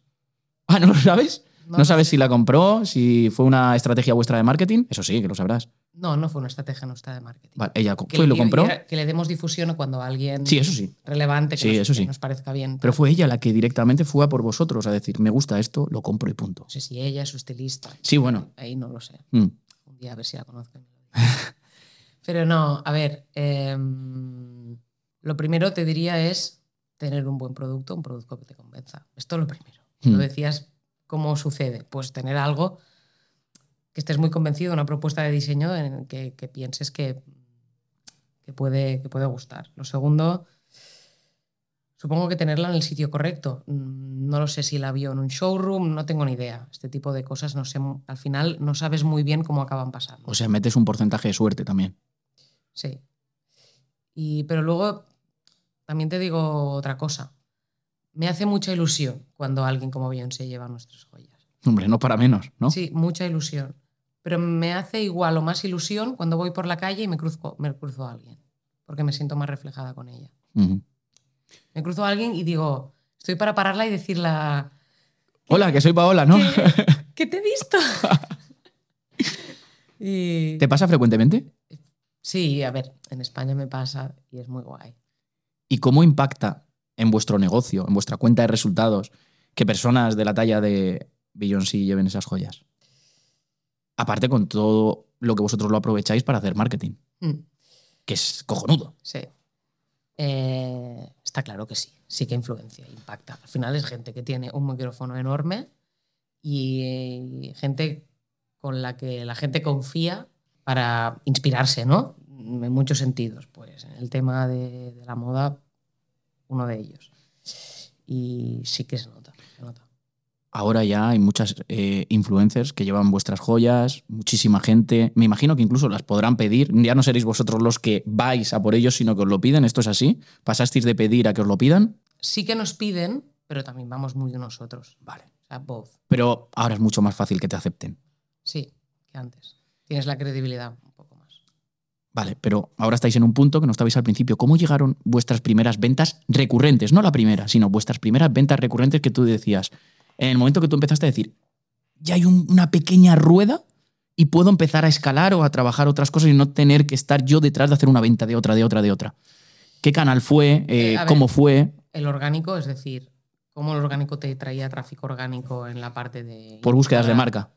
Ah, ¿no lo sabes? ¿No, sabes si la compró, si fue una estrategia vuestra de marketing? Eso sí, que lo sabrás. No, no fue una estrategia nuestra de marketing. Vale, ella Que fue y lo compró. Que, le demos difusión cuando alguien Sí, eso sí. relevante que, Sí, nos, eso que sí. nos parezca bien. Pero fue ella la que directamente fue a por vosotros a decir, me gusta esto, lo compro y punto. No sé si ella es su estilista. Sí, bueno. Ahí no lo sé. Mm. Un día a ver si la conozco. Pero no, a ver. em, lo primero te diría es tener un buen producto, un producto que te convenza. Esto es lo primero. Mm. Lo decías ¿cómo sucede? Pues tener algo que estés muy convencido, una propuesta de diseño en que, que pienses que, que, puede, que puede gustar. Lo segundo, supongo que tenerla en el sitio correcto. Mm, No lo sé si la vio en un showroom, no tengo ni idea. Este tipo de cosas, no sé, al final no sabes muy bien cómo acaban pasando. O sea, metes un porcentaje de suerte también. Sí. Y, pero luego también te digo otra cosa. Me hace mucha ilusión cuando alguien como Beyoncé lleva nuestras joyas. Hombre, no para menos, ¿no? Sí, mucha ilusión. Pero me hace igual o más ilusión cuando voy por la calle y me cruzo, me cruzo a alguien, porque me siento más reflejada con ella. Me cruzo a alguien y digo, estoy para pararla y decirla, Hola, que soy Paola, ¿no? ¿qué, qué te he visto? y, ¿Te pasa frecuentemente? sí, a ver, en España me pasa y es muy guay. ¿Y cómo impacta en vuestro negocio, en vuestra cuenta de resultados, que personas de la talla de Beyoncé lleven esas joyas? Aparte con todo lo que vosotros lo aprovecháis para hacer marketing, Mm. que es cojonudo. Sí. Eh, está claro que sí, sí que influencia, impacta. Al final es gente que tiene un micrófono enorme y gente con la que la gente confía para inspirarse, ¿no? En muchos sentidos. Pues en el tema de, de la moda, uno de ellos. Y sí que se nota, se nota. Ahora ya hay muchas eh, influencers que llevan vuestras joyas, muchísima gente. Me imagino que incluso las podrán pedir. Ya no seréis vosotros los que vais a por ellos, sino que os lo piden. ¿Esto es así? ¿Pasasteis de pedir a que os lo pidan? Sí que nos piden, pero también vamos muy de nosotros. Vale. O sea, both. Pero ahora es mucho más fácil que te acepten. Sí, que antes. Tienes la credibilidad un poco más. Vale, pero ahora estáis en un punto que no estabais al principio. ¿Cómo llegaron vuestras primeras ventas recurrentes? No la primera, sino vuestras primeras ventas recurrentes que tú decías. En el momento que tú empezaste a decir, ya hay un- una pequeña rueda y puedo empezar a escalar o a trabajar otras cosas y no tener que estar yo detrás de hacer una venta de otra, de otra, de otra. ¿Qué canal fue? Eh, Eh, ver. ¿Cómo fue? El orgánico, es decir, cómo el orgánico te traía tráfico orgánico en la parte de... ¿Por búsquedas de marca?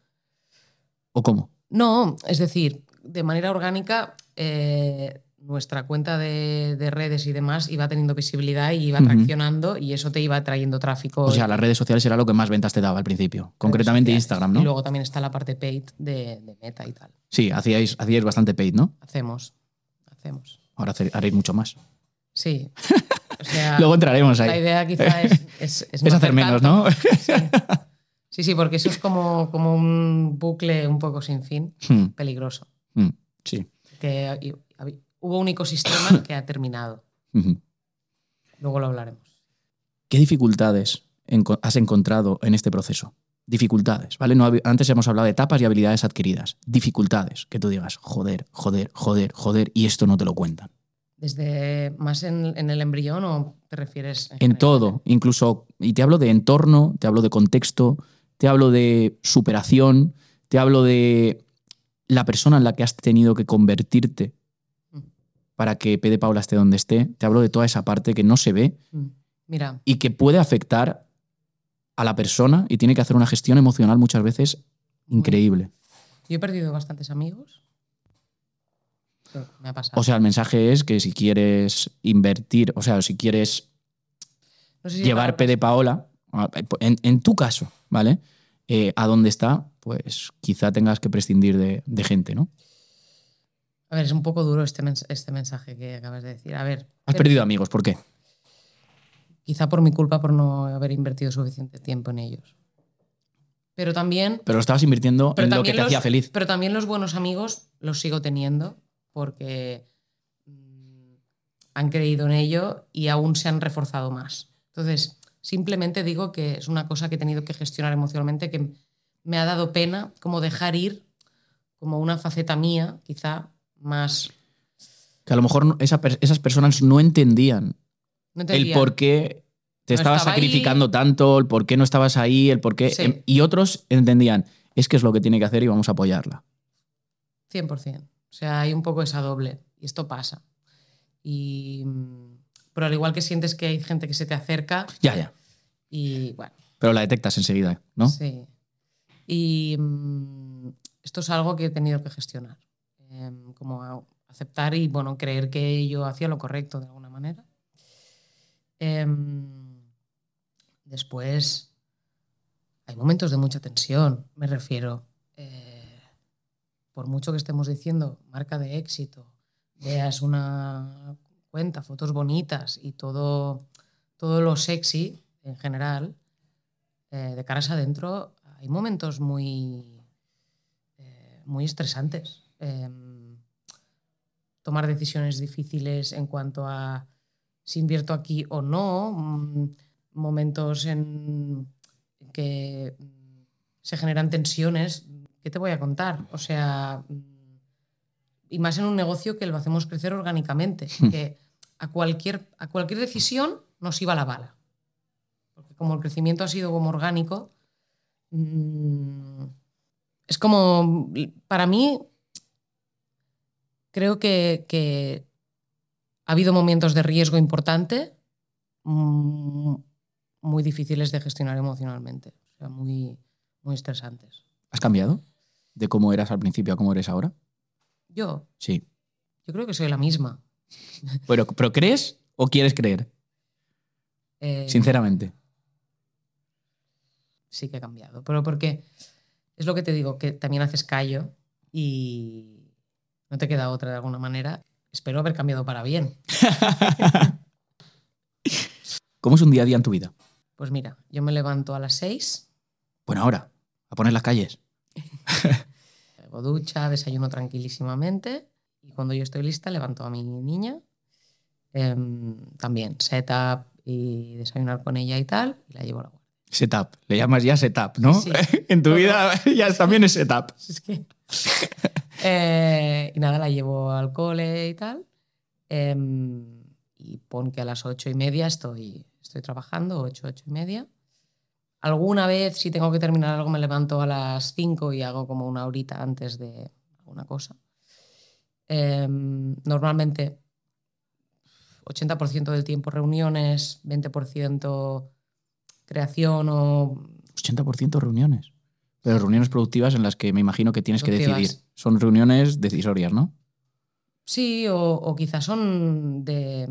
¿O cómo? No, es decir, de manera orgánica, eh, nuestra cuenta de, de redes y demás iba teniendo visibilidad y iba traccionando y eso te iba trayendo tráfico. O sea, las redes sociales era lo que más ventas te daba al principio. Concretamente sociales. Instagram, Y ¿no? luego también está la parte paid de, de meta y tal. Sí, hacíais, hacíais bastante paid, ¿no? Hacemos, hacemos. Ahora haréis mucho más. Sí. O sea, Luego entraremos la ahí. idea quizá es, es, es Es hacer menos, tanto. ¿no? Sí. Sí, sí, porque eso es como, como un bucle un poco sin fin, Hmm, peligroso. hmm, sí. Que hubo un ecosistema que ha terminado. Luego lo hablaremos. ¿Qué dificultades has encontrado en este proceso? Dificultades, ¿vale? No, antes hemos hablado de etapas y habilidades adquiridas. Dificultades, que tú digas, joder, joder, joder, joder, y esto no te lo cuentan. ¿Desde más en, en el embrión o te refieres? En todo, incluso, y te hablo de entorno, te hablo de contexto, te hablo de superación, te hablo de la persona en la que has tenido que convertirte. Para que P de Paula esté donde esté. Te hablo de toda esa parte que no se ve Mm. Mira, y que puede afectar a la persona y tiene que hacer una gestión emocional muchas veces increíble. yo he perdido bastantes amigos. Me ha pasado. O sea, el mensaje es que si quieres invertir, o sea, si quieres No sé si llevar P de Paola, en, en tu caso, ¿vale? Eh, a dónde está, pues quizá tengas que prescindir de, de gente, ¿no? A ver, es un poco duro este, mens- este mensaje que acabas de decir. A ver, Has pero perdido amigos, ¿por qué? quizá por mi culpa por no haber invertido suficiente tiempo en ellos. Pero también Pero lo estabas invirtiendo en lo que te los- hacía feliz. Pero también los buenos amigos los sigo teniendo porque mm, han creído en ello y aún se han reforzado más. Entonces, simplemente digo que es una cosa que he tenido que gestionar emocionalmente que me ha dado pena como dejar ir como una faceta mía, quizá más... Que a lo mejor esa esas personas no entendían No el por qué te No estabas estaba ahí. sacrificando tanto, el por qué no estabas ahí, el por qué. Sí. em, Y otros entendían, es que es lo que tiene que hacer y vamos a apoyarla. 100%. O sea, hay un poco esa doble. Y esto pasa. Y, mm, pero al igual que sientes que hay gente que se te acerca Ya, ya. y bueno, Pero la detectas enseguida, ¿no? Sí. Y mm, esto es algo que he tenido que gestionar. Em, como aceptar y bueno, creer que yo hacía lo correcto de alguna manera. Em, después hay momentos de mucha tensión, me refiero. Eh, por mucho que estemos diciendo marca de éxito, veas una cuenta, fotos bonitas y todo, todo lo sexy en general, eh, de caras adentro, hay momentos muy, eh, muy estresantes. Em, tomar decisiones difíciles en cuanto a si invierto aquí o no, mm, momentos en que se generan tensiones. ¿Qué te voy a contar? O sea, mm, y más en un negocio que lo hacemos crecer orgánicamente, que a cualquier, a cualquier decisión nos iba la bala. Porque como el crecimiento ha sido como orgánico, mm, es como, para mí, creo que, que ha habido momentos de riesgo importante, mm, muy difíciles de gestionar emocionalmente, o sea, muy, muy estresantes. ¿Has cambiado de cómo eras al principio a cómo eres ahora? Yo, Sí. yo creo que soy la misma. Pero, ¿pero crees o quieres creer? Eh, Sinceramente. sí que he cambiado, pero porque es lo que te digo, que también haces callo y no te queda otra de alguna manera. Espero haber cambiado para bien. ¿Cómo es un día a día en tu vida? Pues mira, yo me levanto a las 6, Bueno, ahora, a poner las calles. hago ducha, desayuno tranquilísimamente y cuando yo estoy lista levanto a mi niña. Em, también setup y desayunar con ella y tal, y la llevo a la guardia. Setup. Le llamas ya setup, ¿no? Sí. en tu vida ya también es setup. Es que... Eh, y nada, la llevo al cole y tal. Em, y pon que a las ocho y media estoy, estoy trabajando, ocho, ocho y media. Alguna vez, si tengo que terminar algo, me levanto a las cinco y hago como una horita antes de alguna cosa. Em, normalmente, 80% del tiempo reuniones, 20% creación o 80% reuniones. Pero reuniones productivas en las que me imagino que tienes que decidir. Son reuniones decisorias, ¿no? Sí, o, o quizás son de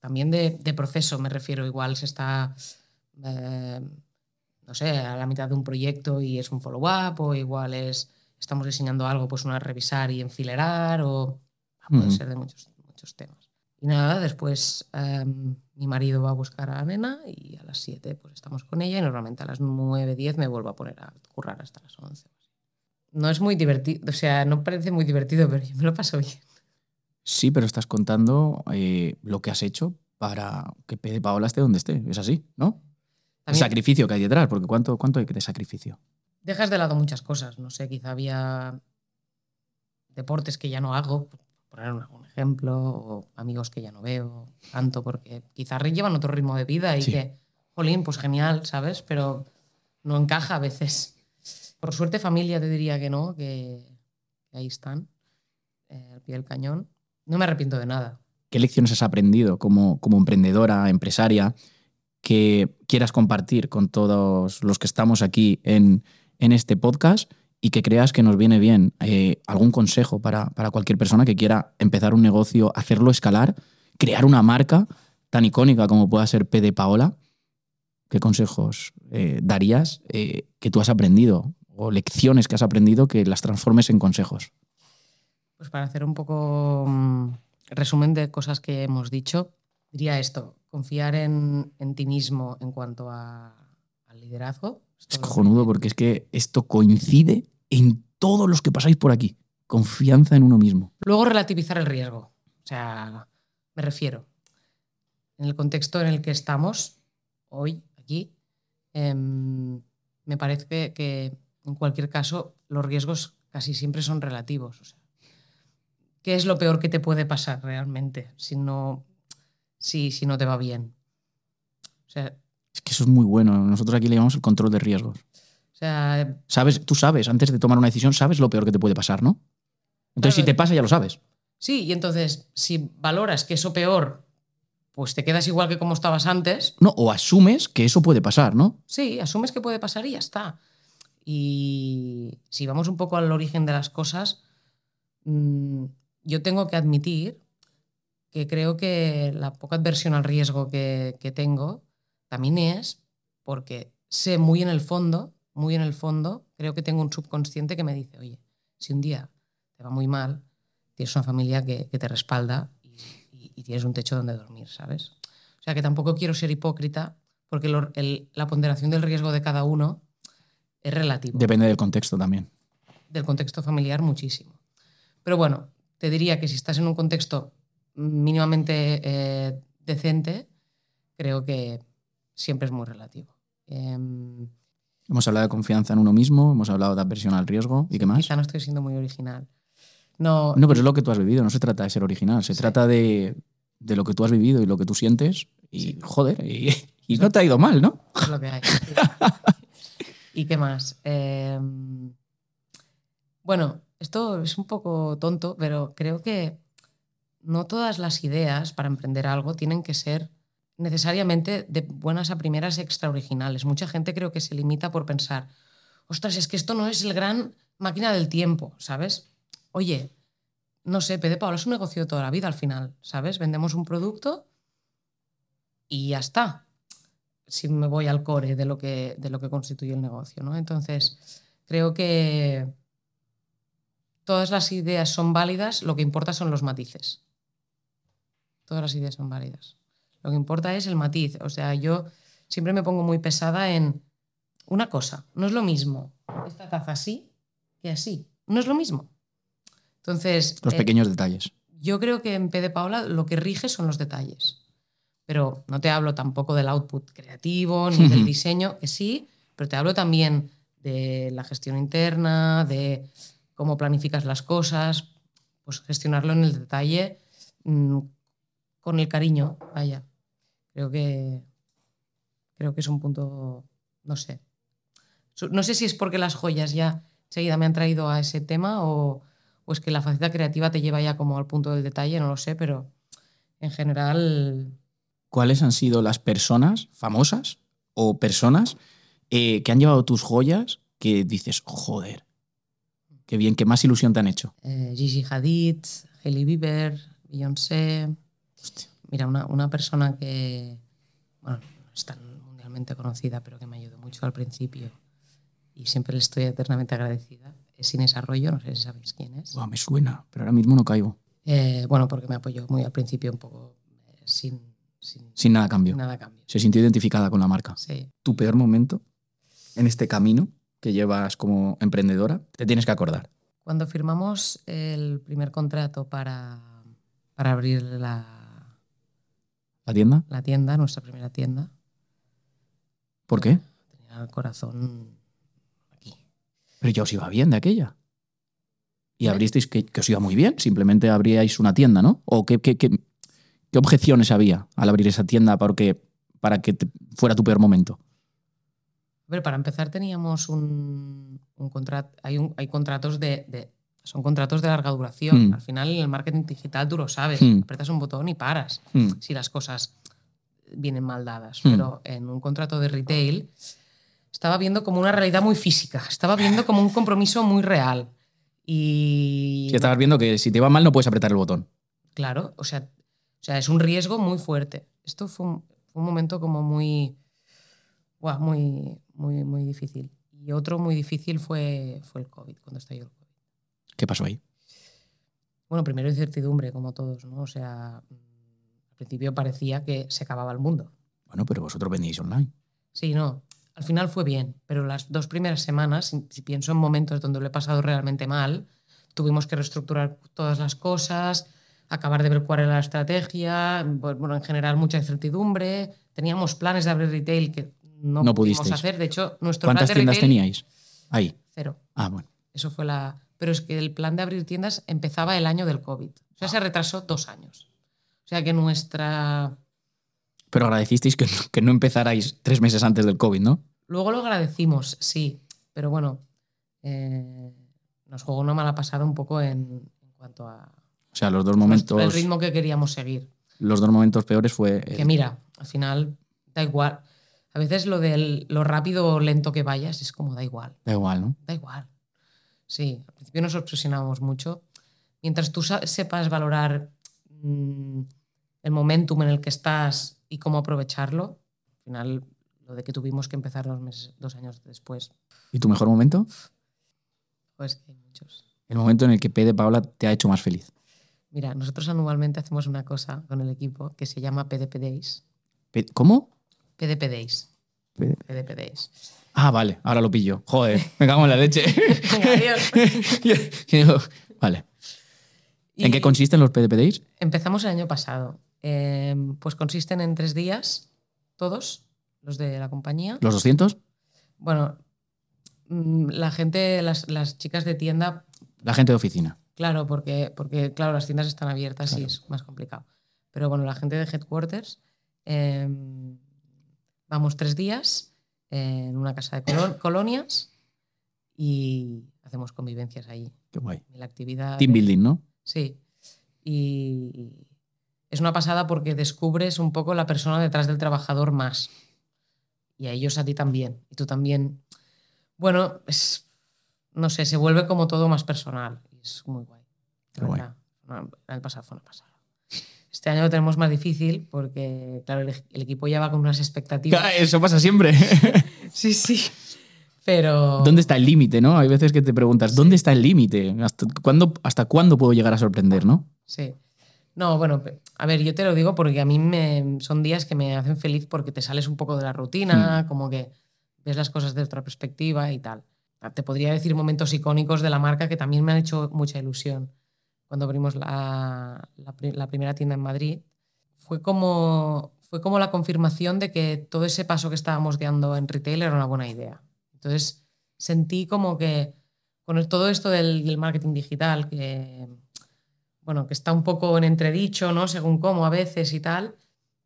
también de, de proceso, me refiero. Igual se está, eh, no sé, a la mitad de un proyecto y es un follow-up, o igual es estamos diseñando algo, pues una revisar y enfilerar, o puede ser de muchos, muchos temas. Y nada, después em, mi marido va a buscar a la nena y a las 7 pues estamos con ella y normalmente a las 9, 10 me vuelvo a poner a currar hasta las 11. No es muy divertido, o sea, no parece muy divertido, pero yo me lo paso bien. Sí, pero estás contando eh, lo que has hecho para que Pede Paola esté donde esté. Es así, ¿no? El sacrificio que hay detrás, porque ¿cuánto, cuánto hay de sacrificio? dejas de lado muchas cosas. No sé, quizá había deportes que ya no hago, poner un ejemplo, o amigos que ya no veo tanto, porque quizás llevan otro ritmo de vida y Sí. que, jolín, pues genial, ¿sabes? Pero no encaja a veces. Por suerte, familia te diría que no, que, que ahí están, eh, al pie del cañón. No me arrepiento de nada. ¿Qué lecciones has aprendido como, como emprendedora, empresaria, que quieras compartir con todos los que estamos aquí en, en este podcast y que creas que nos viene bien? Eh, ¿Algún consejo para, para cualquier persona que quiera empezar un negocio, hacerlo escalar, crear una marca tan icónica como pueda ser P de Paola? ¿Qué consejos eh, darías eh, que tú has aprendido o lecciones que has aprendido que las transformes en consejos? Pues para hacer un poco mm, resumen de cosas que hemos dicho, diría esto, confiar en, en ti mismo en cuanto al liderazgo. Es cojonudo porque es que esto coincide en todos los que pasáis por aquí. Confianza en uno mismo. Luego relativizar el riesgo. O sea, me refiero, en el contexto en el que estamos hoy, aquí, em, me parece que, en cualquier caso los riesgos casi siempre son relativos. ¿Qué es lo peor que te puede pasar realmente si no, si, si no te va bien? O sea, Es que eso es muy bueno. Nosotros aquí le llamamos el control de riesgos. o sea, Sabes, tú sabes, antes de tomar una decisión, sabes lo peor que te puede pasar, ¿no? Entonces, Claro. si te pasa, ya lo sabes. sí, y entonces si valoras que eso peor, pues te quedas igual que como estabas antes, No, o asumes que eso puede pasar, ¿no? Sí, asumes que puede pasar y ya está. Y si vamos un poco al origen de las cosas, mm, yo tengo que admitir que creo que la poca adversión al riesgo que, que tengo también es porque sé muy en el fondo, muy en el fondo, creo que tengo un subconsciente que me dice, oye, si un día te va muy mal, tienes una familia que, que te respalda y, y- y tienes un techo donde dormir, ¿sabes? O sea que tampoco quiero ser hipócrita porque lo- el- la ponderación del riesgo de cada uno es relativo Depende del contexto también. del contexto familiar muchísimo. Pero bueno, te diría que si estás en un contexto mínimamente eh, decente, creo que siempre es muy relativo. Em, Hemos hablado de confianza en uno mismo, hemos hablado de aversión al riesgo y qué más. quizá no estoy siendo muy original. No, No, pero es lo que tú has vivido, no se trata de ser original, se Sí. trata de, de lo que tú has vivido y lo que tú sientes y joder, y, y no te ha ido mal, ¿no? es lo que hay. ¿Y qué más? Em, bueno, esto es un poco tonto, pero creo que no todas las ideas para emprender algo tienen que ser necesariamente de buenas a primeras extra originales. Mucha gente creo que se limita por pensar, ostras, es que esto no es el gran máquina del tiempo, ¿sabes? Oye, no sé, P de Paula es un negocio de toda la vida al final, ¿sabes? Vendemos un producto y ya está. Si me voy al core de lo que, de lo que constituye el negocio, ¿no? Entonces, creo que todas las ideas son válidas, lo que importa son los matices. Todas las ideas son válidas. Lo que importa es el matiz. O sea, yo siempre me pongo muy pesada en una cosa. No es lo mismo esta taza así que así. No es lo mismo. Entonces, Los eh, pequeños detalles. yo creo que en P de Paula lo que rige son los detalles. Pero no te hablo tampoco del output creativo ni del diseño, que sí, pero te hablo también de la gestión interna, de cómo planificas las cosas, pues gestionarlo en el detalle mm, con el cariño, vaya. Creo que creo que es un punto, no sé. No sé si es porque las joyas ya enseguida me han traído a ese tema o, o es que la faceta creativa te lleva ya como al punto del detalle, no lo sé, pero en general ¿Cuáles han sido las personas famosas o personas eh, que han llevado tus joyas que dices, joder, qué bien, qué más ilusión te han hecho? eh, Gigi Hadid, Hailey Bieber, Beyoncé. Mira, una, una persona que, bueno, no es tan mundialmente conocida, pero que me ayudó mucho al principio y siempre le estoy eternamente agradecida, es Inés Arroyo, no sé si sabéis quién es. Buah, me suena, pero ahora mismo no caigo. Eh, bueno, porque me apoyó muy al principio, un poco eh, sin, sin Sin nada a cambio. nada a cambio. Se sintió identificada con la marca. Sí. Tu peor momento en este camino que llevas como emprendedora, te tienes que acordar. Cuando firmamos el primer contrato para, para abrir la, ¿La tienda? la tienda, nuestra primera tienda, ¿Por qué? tenía el corazón aquí. Pero ya os iba bien de aquella. Y ¿Eh? abristeis que, que os iba muy bien, simplemente abríais una tienda, ¿no? ¿O qué, qué, qué- qué objeciones había al abrir esa tienda porque, para que te- fuera tu peor momento? A ver, para empezar teníamos un, un contrato, hay, un- hay contratos de, de- son contratos de larga duración. Mm. Al final en el marketing digital tú lo sabes, Mm. apretas un botón y paras Hmm. si las cosas vienen mal dadas. Mm. Pero en un contrato de retail estaba viendo como una realidad muy física, estaba viendo como un compromiso muy real. Y Si estabas viendo que si te va mal no puedes apretar el botón. Claro, o sea, o sea, es un riesgo muy fuerte. Esto fue un, fue un momento como muy, buah, muy, muy, muy difícil. Y otro muy difícil fue, fue el COVID, cuando estalló el. ¿Qué pasó ahí? Bueno, primero incertidumbre, como todos, ¿no? O sea, mm, al principio parecía que se acababa el mundo. Bueno, pero vosotros vendíais online. Sí, no, al final fue bien, pero las dos primeras semanas, si, si pienso en momentos donde lo he pasado realmente mal, tuvimos que reestructurar todas las cosas, acabar de ver cuál era la estrategia, pues, bueno, en general mucha incertidumbre, teníamos planes de abrir retail que no, No pudimos pudisteis. hacer, de hecho, nuestro ¿Cuántas plan de tiendas retail, teníais? Ahí. Cero. Ah, bueno. Eso fue la... Pero es que el plan de abrir tiendas empezaba el año del COVID. O sea, se retrasó dos años. O sea que nuestra... Pero agradecisteis que, no- que no empezarais tres meses antes del COVID, ¿no? Luego lo agradecimos, sí, pero bueno, eh, nos jugó una mala pasada un poco en, en cuanto a O sea, los dos momentos, el ritmo que queríamos seguir. los dos momentos peores fue... el- Que mira, al final da igual. A veces lo de lo rápido o lento que vayas es como da igual, Da igual, ¿no? da igual. Sí, al principio nos obsesionábamos mucho. Mientras tú sepas valorar mm, el momentum en el que estás y cómo aprovecharlo, al final lo de que tuvimos que empezar dos, meses, dos años después, ¿Y tu mejor momento? pues hay muchos. El momento en el que P de Paola te ha hecho más feliz. Mira, nosotros anualmente hacemos una cosa con el equipo que se llama PDP Days. ¿Cómo? PDP Days. PDP Days. Ah, vale, ahora lo pillo. Joder, me cago en la leche. Venga, adiós. Vale. ¿En qué consisten los PDP Days? Empezamos el año pasado. Eh, pues consisten en tres días, todos, los de la compañía. ¿Los 200? Bueno, mm, la gente, las, las chicas de tienda, La gente de oficina. claro, porque, porque claro, las tiendas están abiertas y es más complicado. Pero bueno, la gente de headquarters, eh, vamos tres días en una casa de colo- colonias y hacemos convivencias ahí. Qué guay. La actividad. Team building, ¿no? Sí. Y es una pasada porque descubres un poco la persona detrás del trabajador más. Y a ellos a ti también. Y tú también. Bueno, es, no sé, se vuelve como todo más personal. Y es muy guay. Qué guay. el pasado fue una pasada. Este año lo tenemos más difícil porque, claro, el, el equipo ya va con unas expectativas. Eso pasa siempre. Sí, sí. Pero. ¿Dónde está el límite, no? Hay veces que te preguntas, ¿dónde está el límite? ¿Hasta cuándo, ¿Hasta cuándo puedo llegar a sorprender, no? Sí. No, bueno, a ver, yo te lo digo porque a mí me, son días que me hacen feliz porque te sales un poco de la rutina, como que ves las cosas de otra perspectiva y tal. Te podría decir momentos icónicos de la marca que también me han hecho mucha ilusión. Cuando abrimos la, la la primera tienda en Madrid, fue como, fue como la confirmación de que todo ese paso que estábamos dando en retail era una buena idea. Entonces sentí como que con todo esto del, del marketing digital, que, bueno, que está un poco en entredicho, ¿no? Según cómo a veces y tal.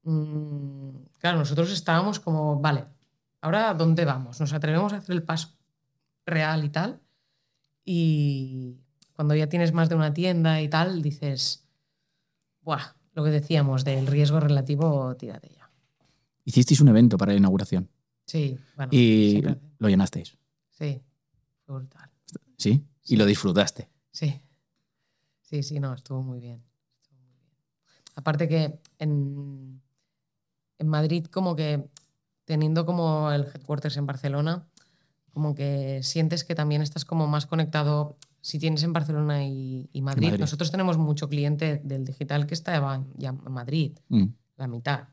mm, claro, nosotros estábamos como, vale, ahora ¿a dónde vamos? ¿Nos atrevemos a hacer el paso real y tal? Y cuando ya tienes más de una tienda y tal, dices, Buah, lo que decíamos del riesgo relativo, tírate ya. Hicisteis un evento para la inauguración Sí, bueno. y lo llenasteis, Sí, fue brutal. ¿sí? Y lo disfrutaste. Sí. Sí, sí, no, estuvo muy bien. Estuvo muy bien. Aparte que en, en Madrid, como que teniendo como el headquarters en Barcelona, como que sientes que también estás como más conectado. Si tienes en Barcelona y, y Madrid, Madrid. nosotros tenemos mucho cliente del digital que estaba ya en Madrid, Mm, la mitad.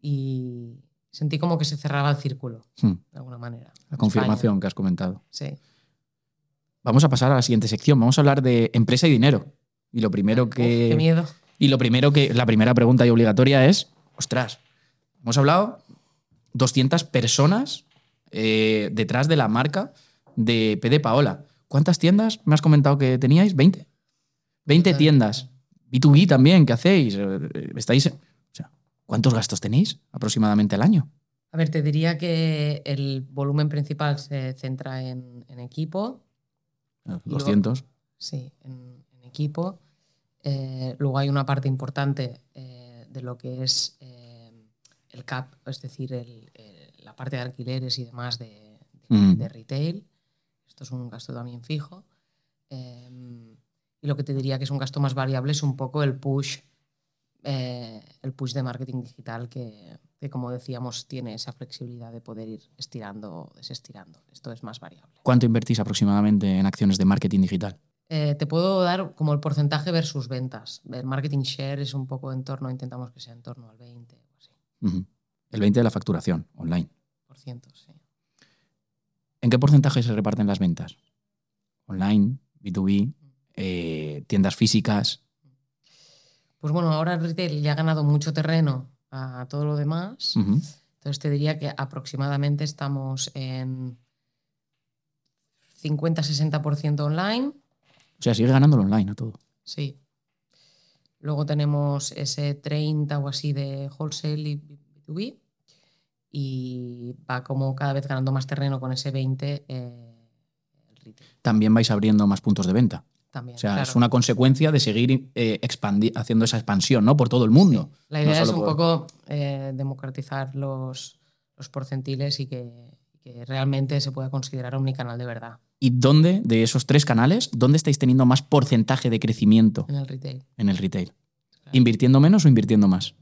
Y sentí como que se cerraba el círculo, mm. de alguna manera. La confirmación que has comentado. Sí. Vamos a pasar a la siguiente sección. Vamos a hablar de empresa y dinero. Y lo primero Uf, que. qué miedo. Y lo primero que. La primera pregunta y obligatoria es: ostras, hemos hablado 200 personas eh, detrás de la marca de PD Paola. ¿Cuántas tiendas me has comentado que teníais? ¿20? 20 Total. tiendas. B2B también, ¿qué hacéis? Eh, ¿Estáis.? O sea, ¿cuántos gastos tenéis aproximadamente al año? A ver, te diría que el volumen principal se centra en, en equipo, Eh, Y luego- 200. sí, en, en equipo. Eh, luego hay una parte importante eh, de lo que es eh, el CAP, es decir, el- el- la parte de alquileres y demás de, de- Mm. de retail. Esto es un gasto también fijo. Eh, y lo que te diría que es un gasto más variable es un poco el push, eh, el push de marketing digital que, que, como decíamos, tiene esa flexibilidad de poder ir estirando o desestirando. Esto es más variable. ¿Cuánto invertís aproximadamente en acciones de marketing digital? Eh, te puedo dar como el porcentaje versus ventas. El marketing share es un poco en torno, intentamos que sea en torno al 20 o así. El 20 de la facturación online. por ciento, sí. ¿En qué porcentaje se reparten las ventas? Online, B2B, eh, tiendas físicas. Pues bueno, ahora el retail ya ha ganado mucho terreno a todo lo demás. Entonces te diría que aproximadamente estamos en 50-60% online. O sea, sigue ganando el online a todo. Sí. Luego tenemos ese 30 o así de wholesale y B2B. Y va como cada vez ganando más terreno con ese 20 eh, el retail También vais abriendo más puntos de venta. también. O sea, claro. es una consecuencia de seguir eh, haciendo esa expansión ¿no? por todo el mundo. La no idea es un por- poco eh, democratizar los, los porcentiles y que, que realmente se pueda considerar omnicanal de verdad ¿Y dónde, de esos tres canales, dónde estáis teniendo más porcentaje de crecimiento en el retail. en el retail? Claro. ¿Invirtiendo menos o invirtiendo más?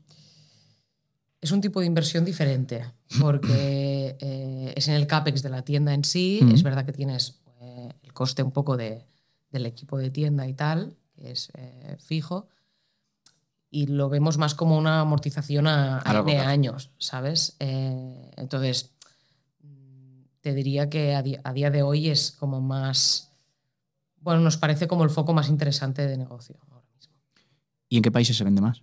Es un tipo de inversión diferente, porque eh, es en el CAPEX de la tienda en sí. Mm. Es verdad que tienes eh, el coste un poco de- del equipo de tienda y tal, que es eh, fijo. Y lo vemos más como una amortización a, años, ¿sabes? Entonces, te diría que a, di- a día de hoy es como más. Bueno, nos parece como el foco más interesante de negocio ahora mismo. ¿Y en qué países se vende más?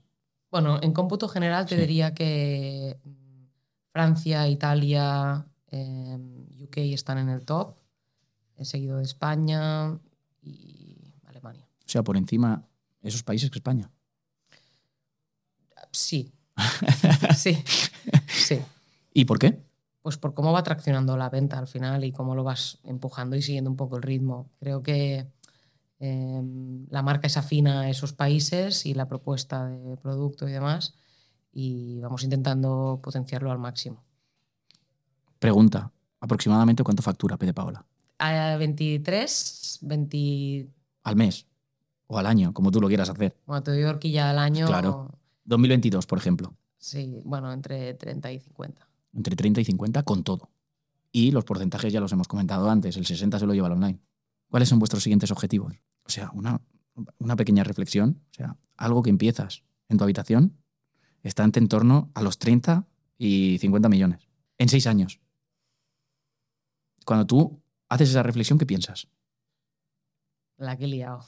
Bueno, en cómputo general te Sí. diría que mm, Francia, Italia, eh, UK están en el top, seguido de España y Alemania. O sea, por encima esos países que España. Sí, sí, sí. ¿Y por qué? Pues por cómo va traccionando la venta al final y cómo lo vas empujando y siguiendo un poco el ritmo. Creo que eh, la marca es afina a esos países y la propuesta de producto y demás y vamos intentando potenciarlo al máximo. Pregunta. ¿Aproximadamente cuánto factura Pede Paola? A 23, 20, ¿Al mes? ¿O al año? Como tú lo quieras hacer. bueno, te doy horquilla al año. Claro. 2022, por ejemplo. Sí, bueno, entre 30 y 50. Entre 30 y 50 con todo. Y los porcentajes ya los hemos comentado antes. El 60 se lo lleva al online. ¿Cuáles son vuestros siguientes objetivos? O sea, una, una pequeña reflexión. O sea, algo que empiezas en tu habitación está en torno a los 30 y 50 millones. En seis años. Cuando tú haces esa reflexión, ¿qué piensas? La que he liado.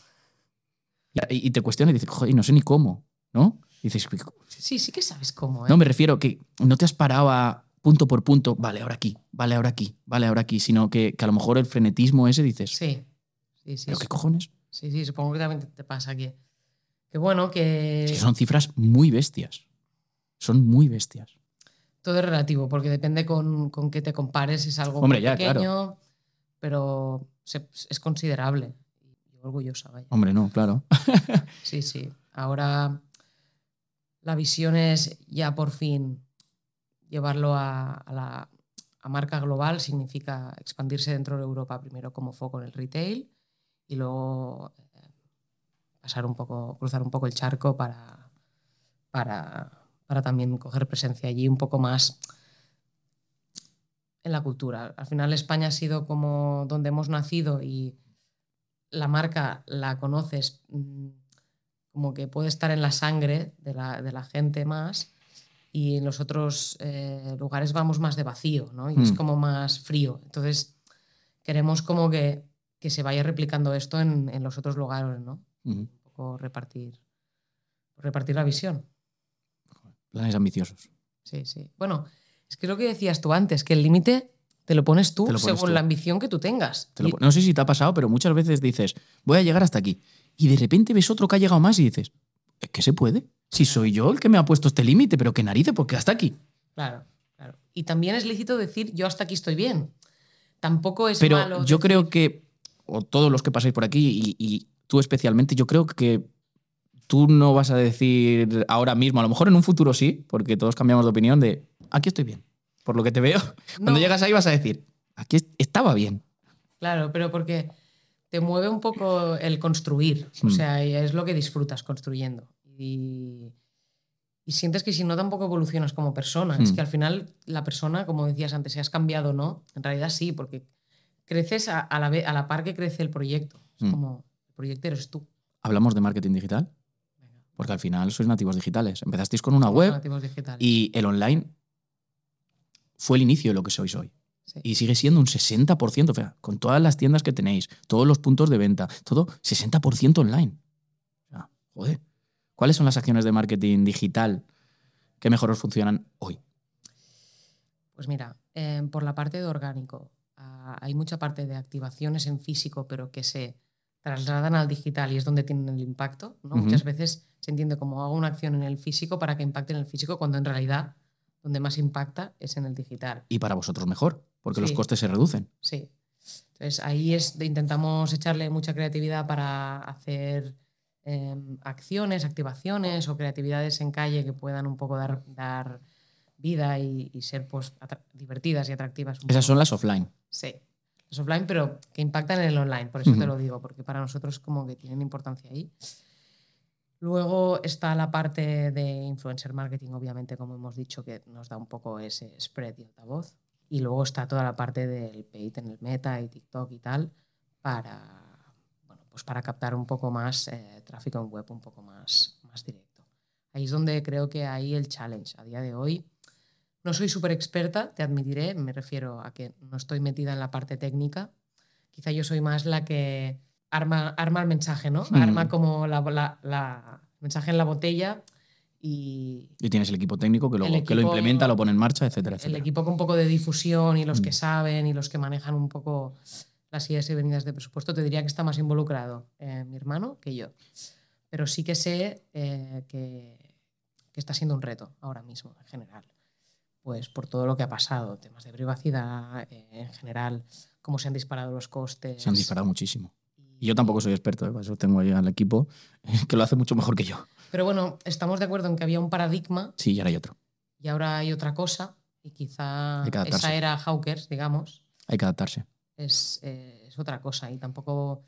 Y y te cuestionas y dices, joder, no sé ni cómo, ¿no? Y dices, Sí, sí que sabes cómo, ¿eh? no, me refiero que no te has parado a punto por punto, vale, ahora aquí, vale, ahora aquí, vale, ahora aquí, sino que, que a lo mejor el frenetismo ese dices, Sí, sí, sí. ¿pero qué sup- cojones? Sí, sí, supongo que también te- pasa que. Que bueno, que. Es que son cifras muy bestias. Son muy bestias. Todo es relativo, porque depende con, con qué te compares, es algo Hombre, muy ya, pequeño, claro. pero se- es considerable. Y orgullosa, vaya. Hombre, no, claro. Sí, sí. Ahora la visión es ya por fin llevarlo a, a la a marca global, significa expandirse dentro de Europa primero como foco en el retail y luego eh, pasar un poco, cruzar un poco el charco para, para, para también coger presencia allí un poco más en la cultura. Al final España ha sido como donde hemos nacido y la marca la conoces mm, como que puede estar en la sangre de la, de la gente más y en los otros eh, lugares vamos más de vacío, ¿no? Y es Mm. como más frío. Entonces queremos como que, que se vaya replicando esto en, en los otros lugares, ¿no? Ujú. Un poco repartir, repartir la visión. Planes ambiciosos. Sí, sí. Bueno, es que es lo que decías tú antes, que el límite te lo pones tú Te lo pones según tú. la ambición que tú tengas. Te lo no sé si te ha pasado, pero muchas veces dices, voy a llegar hasta aquí. Y de repente ves otro que ha llegado más y dices, ¿es que se puede? Si soy yo el que me ha puesto este límite, pero qué narices, porque hasta aquí. Claro, claro. Y también es lícito decir, yo hasta aquí estoy bien. Tampoco es Pero malo. yo decir- creo que, o todos los que pasáis por aquí, y, y tú especialmente, yo creo que tú no vas a decir ahora mismo, a lo mejor en un futuro sí, porque todos cambiamos de opinión, de aquí estoy bien. Por lo que te veo, cuando llegas ahí vas a decir, aquí est- estaba bien. Claro, pero porque te mueve un poco el construir. O Mm. sea, es lo que disfrutas construyendo. Y, y sientes que si no tampoco evolucionas como persona. Es Mm. que al final la persona, como decías antes, si has cambiado o no, en realidad sí, porque creces a, a la, a la par que crece el proyecto. Es Mm. como, el proyecto eres tú. Hablamos de marketing digital, porque al final sois nativos digitales. Empezasteis con una somos web y el online fue el inicio de lo que sois hoy. Sí. Y sigue siendo un 60%, o sea, con todas las tiendas que tenéis, todos los puntos de venta, todo 60% online. O sea, joder. ¿Cuáles son las acciones de marketing digital que mejor os funcionan hoy? Pues mira, eh, por la parte de orgánico, hay mucha parte de activaciones en físico, pero que se trasladan al digital y es donde tienen el impacto. Muchas veces se entiende como hago una acción en el físico para que impacte en el físico, cuando en realidad donde más impacta es en el digital. Y para vosotros mejor, porque los costes se reducen. Sí. Entonces ahí es de- intentamos echarle mucha creatividad para hacer em, acciones, activaciones o creatividades en calle que puedan un poco dar, dar vida y, y ser pues, divertidas y atractivas. Esas poco. son las offline. Sí, los offline, pero que impactan en el online, por eso te Ujú. lo digo, porque para nosotros como que tienen importancia ahí. Luego está la parte de influencer marketing, obviamente, como hemos dicho, que nos da un poco ese spread y altavoz. Y luego está toda la parte del paid en el meta y TikTok y tal, para, bueno, pues para captar un poco más eh, tráfico en web, un poco más, más directo. Ahí es donde creo que hay el challenge. A día de hoy no soy súper experta, te admitiré, me refiero a que no estoy metida en la parte técnica. Quizá yo soy más la que arma, arma el mensaje, ¿no? Mm. Arma como la, la- la- el mensaje en la botella y Y tienes el equipo técnico que lo, El que lo implementa, lo pone en marcha, etcétera, el etcétera. equipo con un poco de difusión y los que Mm. saben y los que manejan un poco las ideas y venidas de presupuesto, te diría que está más involucrado eh, mi hermano que yo. Pero sí que sé eh, que, que está siendo un reto ahora mismo, en general. Pues por todo lo que ha pasado, temas de privacidad, eh, en general, cómo se han disparado los costes. Se han disparado muchísimo. Y yo tampoco soy experto, ¿eh? Por eso tengo ahí al equipo que lo hace mucho mejor que yo. Pero bueno, estamos de acuerdo en que había un paradigma Sí, y ahora hay otro. y ahora hay otra cosa y quizá esa era Hawkers, digamos, Hay que adaptarse. es, eh, es otra cosa y tampoco...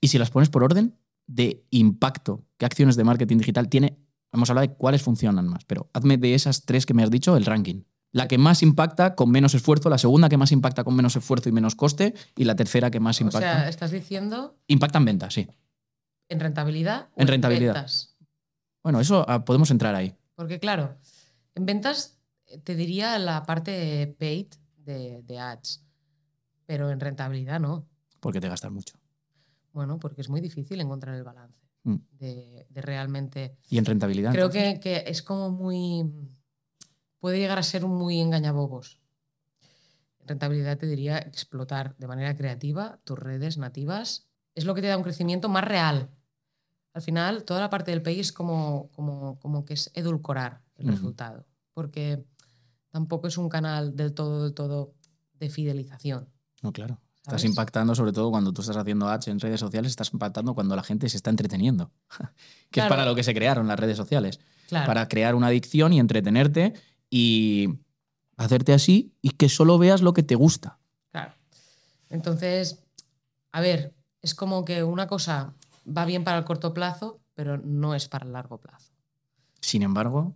Y si las pones por orden de impacto, ¿qué acciones de marketing digital tiene? Hemos hablado de cuáles funcionan más, pero hazme de esas tres que me has dicho el ranking. La que más impacta con menos esfuerzo, la segunda que más impacta con menos esfuerzo y menos coste, y la tercera que más O impacta. sea, estás diciendo impacta en ventas, sí. en rentabilidad o En rentabilidad. ventas. Bueno, eso ah, podemos entrar ahí. Porque claro, en ventas eh, te diría la parte paid de, de ads, pero en rentabilidad no. Porque te gastas mucho. Bueno, porque es muy difícil encontrar el balance. De, de realmente... Y en rentabilidad. Creo que, que es como muy... Puede llegar a ser un muy engañabobos. En rentabilidad te diría explotar de manera creativa tus redes nativas. Es lo que te da un crecimiento más real. Al final, toda la parte del pay es como, como, como que es edulcorar el resultado. Porque tampoco es un canal del todo, del todo de fidelización. No, claro. Estás impactando, sobre todo cuando tú estás haciendo ads en redes sociales, estás impactando cuando la gente se está entreteniendo. que es para lo que se crearon las redes sociales. Claro. Para crear una adicción y entretenerte y hacerte así y que solo veas lo que te gusta. Claro. Entonces, a ver, es como que una cosa va bien para el corto plazo, pero no es para el largo plazo. Sin embargo,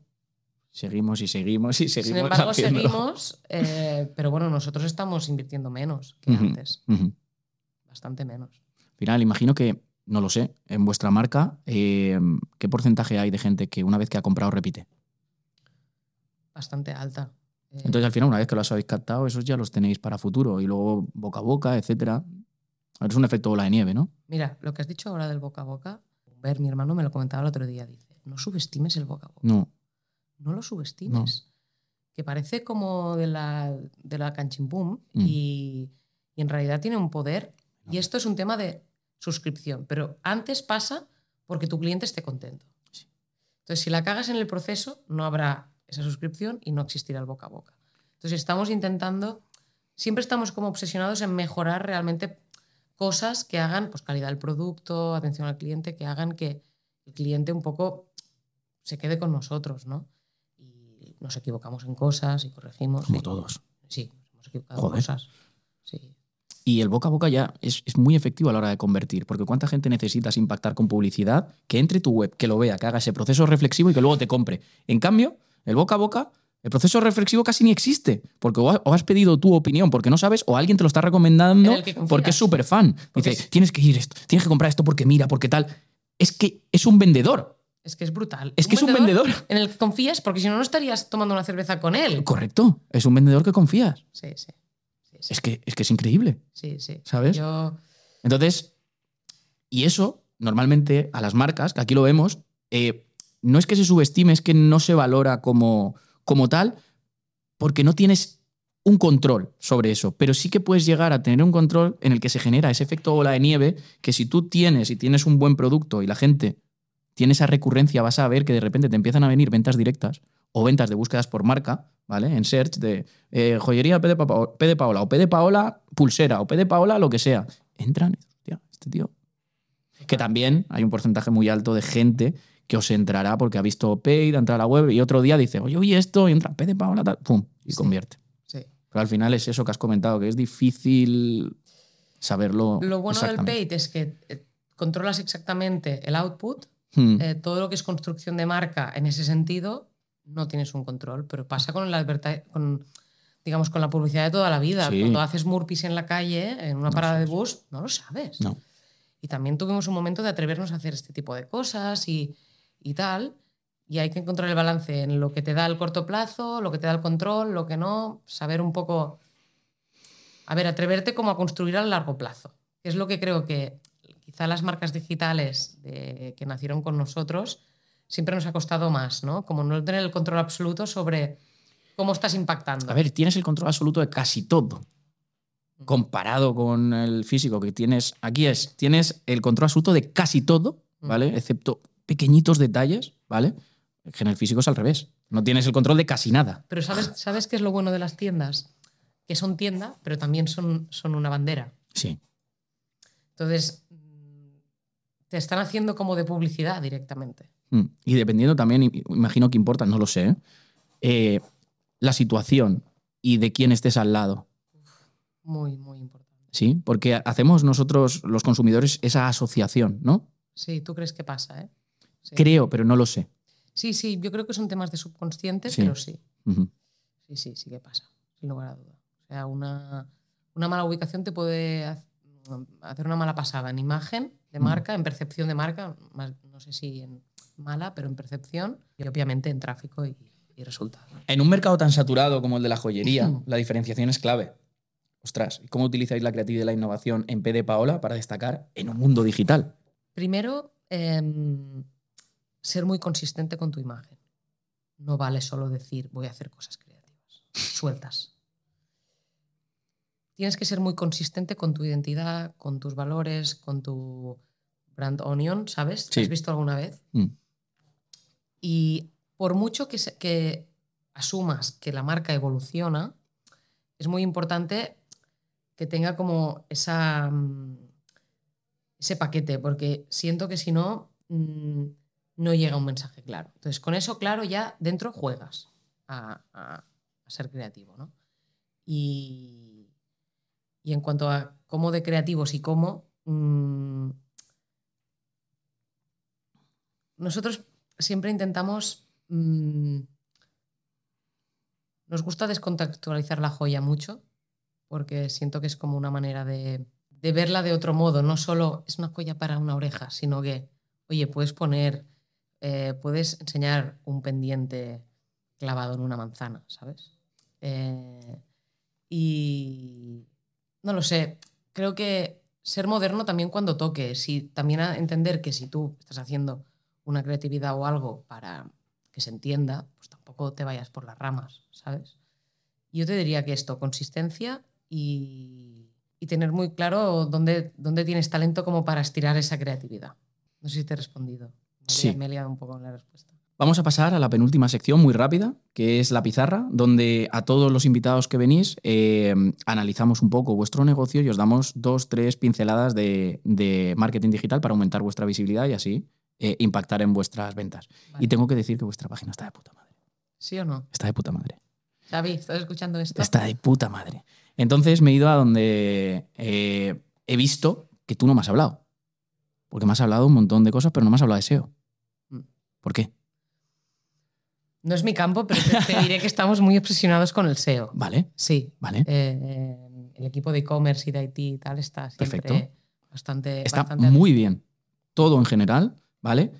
seguimos y seguimos y seguimos. Sin embargo, seguimos, eh, pero bueno, nosotros estamos invirtiendo menos que antes, bastante menos. Al final, imagino que, no lo sé, en vuestra marca, eh, ¿qué porcentaje hay de gente que una vez que ha comprado repite? Bastante alta. Eh, Entonces, al final, una vez que los habéis captado, esos ya los tenéis para futuro y luego boca a boca, etcétera. Es un efecto bola de nieve, ¿no? Mira, lo que has dicho ahora del boca a boca, ver, mi hermano me lo comentaba el otro día, dice, no subestimes el boca a boca. No. No lo subestimes. Que parece como de la, de la canchimpum Mm. y, y en realidad tiene un poder. Y esto es un tema de suscripción, pero antes pasa porque tu cliente esté contento. Sí. Entonces, si la cagas en el proceso, no habrá esa suscripción y no existirá el boca a boca. Entonces, estamos intentando, siempre estamos como obsesionados en mejorar realmente cosas que hagan pues, calidad del producto, atención al cliente, que hagan que el cliente un poco se quede con nosotros, ¿no? Nos equivocamos en cosas y corregimos. Como y- todos. Sí, nos hemos equivocado Joder. en cosas. Sí. Y el boca a boca ya es, es muy efectivo a la hora de convertir, porque ¿cuánta gente necesitas impactar con publicidad que entre tu web, que lo vea, que haga ese proceso reflexivo y que luego te compre? En cambio, el boca a boca, el proceso reflexivo casi ni existe, porque o ha- o has pedido tu opinión porque no sabes, o alguien te lo está recomendando porque es súper fan. Dice, es- tienes que ir esto, tienes que comprar esto porque mira, porque tal. Es que es un vendedor. Es que es brutal. Es que es un vendedor. En el que confías, porque si no, no estarías tomando una cerveza con él. Correcto, es un vendedor que confías. Sí, sí. Sí, sí. Es que es, que es increíble. sí, sí. ¿Sabes? Yo, Entonces, y eso, normalmente, a las marcas, que aquí lo vemos, eh, no es que se subestime, es que no se valora como, como tal, porque no tienes un control sobre eso, pero sí que puedes llegar a tener un control en el que se genera ese efecto bola de nieve, que si tú tienes y tienes un buen producto y la gente tiene esa recurrencia, vas a ver que de repente te empiezan a venir ventas directas o ventas de búsquedas por marca, ¿vale? En search de eh, joyería P de, Papa- P de Paola o P de Paola pulsera o P de Paola lo que sea. Entran, hostia, este tío. Que también hay un porcentaje muy alto de gente que os entrará porque ha visto Paid, entra a la web y otro día dice, oye, oye, esto, y entra P de Paola, tal, pum, y Sí. convierte. sí. Pero al final es eso que has comentado, que es difícil saberlo. Lo bueno del paid es que eh, controlas exactamente el output Hmm. eh, todo lo que es construcción de marca en ese sentido, no tienes un control. Pero pasa con la con, digamos, con la publicidad de toda la vida. Sí. Cuando haces murpis en la calle, en una No parada de bus, no lo sabes. No. Y también tuvimos un momento de atrevernos a hacer este tipo de cosas y, y tal. Y hay que encontrar el balance en lo que te da el corto plazo, lo que te da el control, lo que no, saber un poco... A ver, atreverte como a construir a largo plazo. Es lo que creo que quizá las marcas digitales de- que nacieron con nosotros siempre nos ha costado más, ¿no? Como no tener el control absoluto sobre cómo estás impactando. A ver, tienes el control absoluto de casi todo. Comparado con el físico que tienes. Aquí es, tienes el control absoluto de casi todo, ¿vale? Excepto pequeñitos detalles, ¿vale? Que en el físico es al revés. No tienes el control de casi nada. Pero ¿sabes, ¿sabes qué es lo bueno de las tiendas? Que son tienda, pero también son, son una bandera. Sí. Entonces, mm, te están haciendo como de publicidad directamente. Mm. Y dependiendo también, imagino que importa, no lo sé, ¿eh? La situación y de quién estés al lado. Muy, muy importante. ¿Sí? Porque hacemos nosotros, los consumidores, esa asociación, ¿no? Sí, ¿tú crees que pasa, eh? Sí. Creo, pero no lo sé. sí, sí, yo creo que son temas de subconsciente, Sí. pero sí. Sí, sí, sí que pasa, sin lugar a duda. O sea, una, una mala ubicación te puede hacer una mala pasada en imagen de marca, en percepción de marca, más- no sé si en mala, pero en percepción y obviamente en tráfico y, y resultado. En un mercado tan saturado como el de la joyería, la diferenciación es clave. Ostras, ¿y ¿cómo utilizáis la creatividad y la innovación en P de Paola para destacar en un mundo digital? Primero, em, ser muy consistente con tu imagen. No vale solo decir voy a hacer cosas creativas, sueltas. Tienes que ser muy consistente con tu identidad, con tus valores, con tu brand onion, ¿sabes? ¿Te Sí. ¿Has visto alguna vez? Mm. Y por mucho que, se- que asumas que la marca evoluciona, es muy importante que tenga como esa, mm, ese paquete, porque siento que si no, mm, no llega un mensaje claro. Entonces, con eso claro, ya dentro juegas a, a- a ser creativo. ¿no? Y, y en cuanto a cómo de creativos y cómo, mm, nosotros siempre intentamos... mm, nos gusta descontextualizar la joya mucho, porque siento que es como una manera de, de verla de otro modo. No solo es una joya para una oreja, sino que, oye, puedes poner, eh, puedes enseñar un pendiente clavado en una manzana, ¿sabes? Eh, y no lo sé, creo que ser moderno también cuando toque, si, también entender que si tú estás haciendo una creatividad o algo para que se entienda, pues tampoco te vayas por las ramas, ¿sabes? Yo te diría que esto, consistencia y, y tener muy claro dónde, dónde tienes talento como para estirar esa creatividad. No sé si te he respondido. Me Sí. Me he liado un poco en la respuesta. Vamos a pasar a la penúltima sección muy rápida, que es la pizarra, donde a todos los invitados que venís eh, analizamos un poco vuestro negocio y os damos dos, tres pinceladas de, de marketing digital para aumentar vuestra visibilidad y así eh, impactar en vuestras ventas. Vale. Y tengo que decir que vuestra página está de puta madre. ¿Sí o no? Está de puta madre. Xavi, ¿estás escuchando esto? Está de puta madre. Entonces me he ido a donde eh, he visto que tú no me has hablado. Porque me has hablado un montón de cosas, pero no me has hablado de SEO. Mm. ¿Por qué? No es mi campo, pero te, te diré que estamos muy obsesionados con el SEO. Vale, Sí. vale. Eh, eh, el equipo de e-commerce y de IT y tal está siempre Perfecto. bastante. Está bastante muy bien. Todo en general, ¿vale?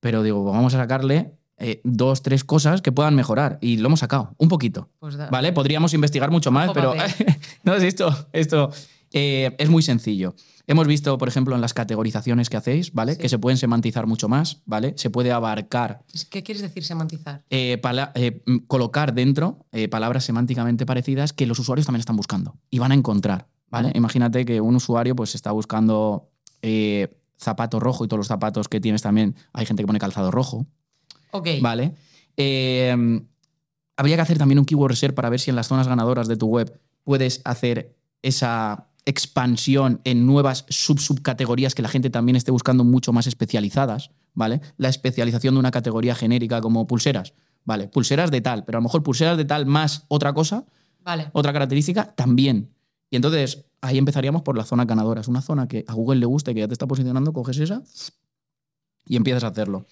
Pero digo, vamos a sacarle eh, dos, tres cosas que puedan mejorar. Y lo hemos sacado, un poquito. Pues da- ¿Vale? Podríamos investigar mucho más, pero no, es esto, esto eh, es muy sencillo. Hemos visto, por ejemplo, en las categorizaciones que hacéis, ¿vale? Sí. Que se pueden semantizar mucho más, ¿vale? Se puede abarcar, ¿Qué quieres decir semantizar? eh, eh, mm, colocar dentro palabras semánticamente parecidas que los usuarios también están buscando y van a encontrar, ¿vale? Imagínate que un usuario pues está buscando zapato rojo y todos los zapatos que tienes también, hay gente que pone calzado rojo, Ok. ¿Vale? Eh, habría que hacer también un keyword research para ver si en las zonas ganadoras de tu web puedes hacer esa expansión en nuevas sub-subcategorías que la gente también esté buscando mucho más especializadas, ¿vale? La especialización de una categoría genérica como pulseras, ¿vale? Pulseras de tal, pero a lo mejor pulseras de tal más otra cosa, Vale. otra característica también. Y entonces ahí empezaríamos por las zonas ganadoras. Una zona que a Google le gusta y que ya te está posicionando, coges esa y empiezas a hacerlo.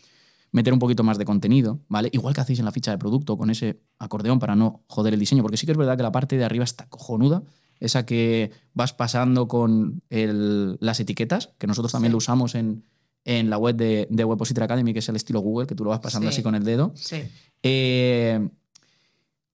Meter un poquito más de contenido, ¿vale? Igual que hacéis en la ficha de producto con ese acordeón para no joder el diseño, porque sí que es verdad que la parte de arriba está cojonuda, esa que vas pasando con el- las etiquetas, que nosotros también Sí. lo usamos en, en la web de, de Webpositor Academy, que es el estilo Google, que tú lo vas pasando Sí. así con el dedo. Sí. Eh,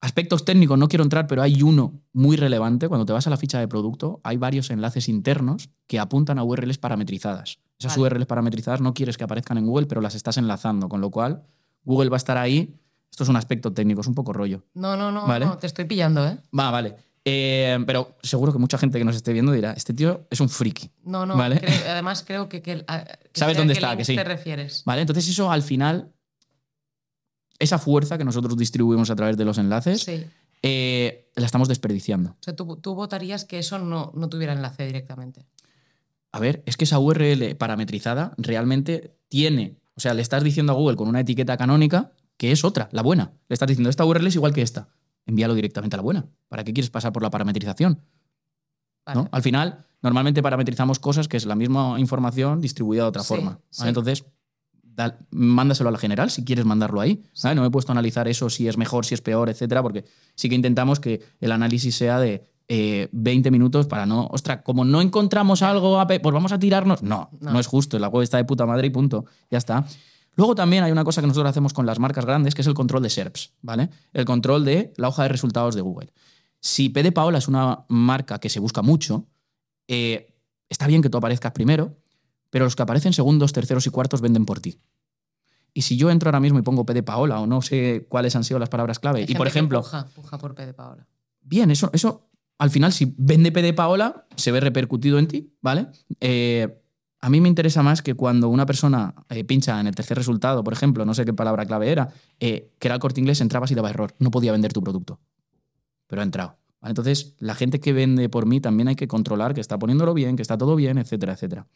aspectos técnicos, no quiero entrar, pero hay uno muy relevante. Cuando te vas a la ficha de producto, hay varios enlaces internos que apuntan a URLs parametrizadas. Esas Vale. URLs parametrizadas no quieres que aparezcan en Google, pero las estás enlazando, con lo cual Google va a estar ahí. Esto es un aspecto técnico, es un poco rollo. No, no, no, Vale. no, te estoy pillando, ¿eh? Va, vale. Eh, pero seguro que mucha gente que nos esté viendo dirá, este tío es un friki. No, no. Vale. creo- además, creo que. que, a- que Sabes dónde está, que sí. te refieres? ¿Vale? Entonces eso al final, esa fuerza que nosotros distribuimos a través de los enlaces, Sí. eh, la estamos desperdiciando. O sea, tú, tú votarías que eso no, no tuviera enlace directamente. A ver, es que esa URL parametrizada realmente tiene, o sea, le estás diciendo a Google con una etiqueta canónica que es otra, la buena. Le estás diciendo, esta URL es igual que esta. Envíalo directamente a la buena. ¿Para qué quieres pasar por la parametrización? Vale. ¿no? Al final, normalmente parametrizamos cosas que es la misma información distribuida de otra Sí, forma. Entonces, da- mándaselo a la general si quieres mandarlo ahí. No me he puesto a analizar eso, si es mejor, si es peor, etcétera, porque sí que intentamos que el análisis sea de eh, 20 minutos para no. Ostras, como no encontramos algo, pues vamos a tirarnos. No, no, No. es justo. La web está de puta madre y punto. Ya está. Luego también hay una cosa que nosotros hacemos con las marcas grandes, que es el control de SERPs, ¿vale? El control de la hoja de resultados de Google. Si P de Paola es una marca que se busca mucho, eh, está bien que tú aparezcas primero, pero los que aparecen segundos, terceros y cuartos venden por ti. Y si yo entro ahora mismo y pongo P de Paola o no sé cuáles han sido las palabras clave, y por ejemplo, Puja, puja por P de Paola. bien, eso, eso al final, si vende P de Paola, se ve repercutido en ti, ¿vale? Eh, a mí me interesa más que cuando una persona eh, pincha en el tercer resultado, por ejemplo, no sé qué palabra clave era, eh, que era el corte inglés, entrabas y daba error. No podía vender tu producto. Pero ha entrado. Entonces, la gente que vende por mí también hay que controlar que está poniéndolo bien, que está todo bien, etcétera, etcétera.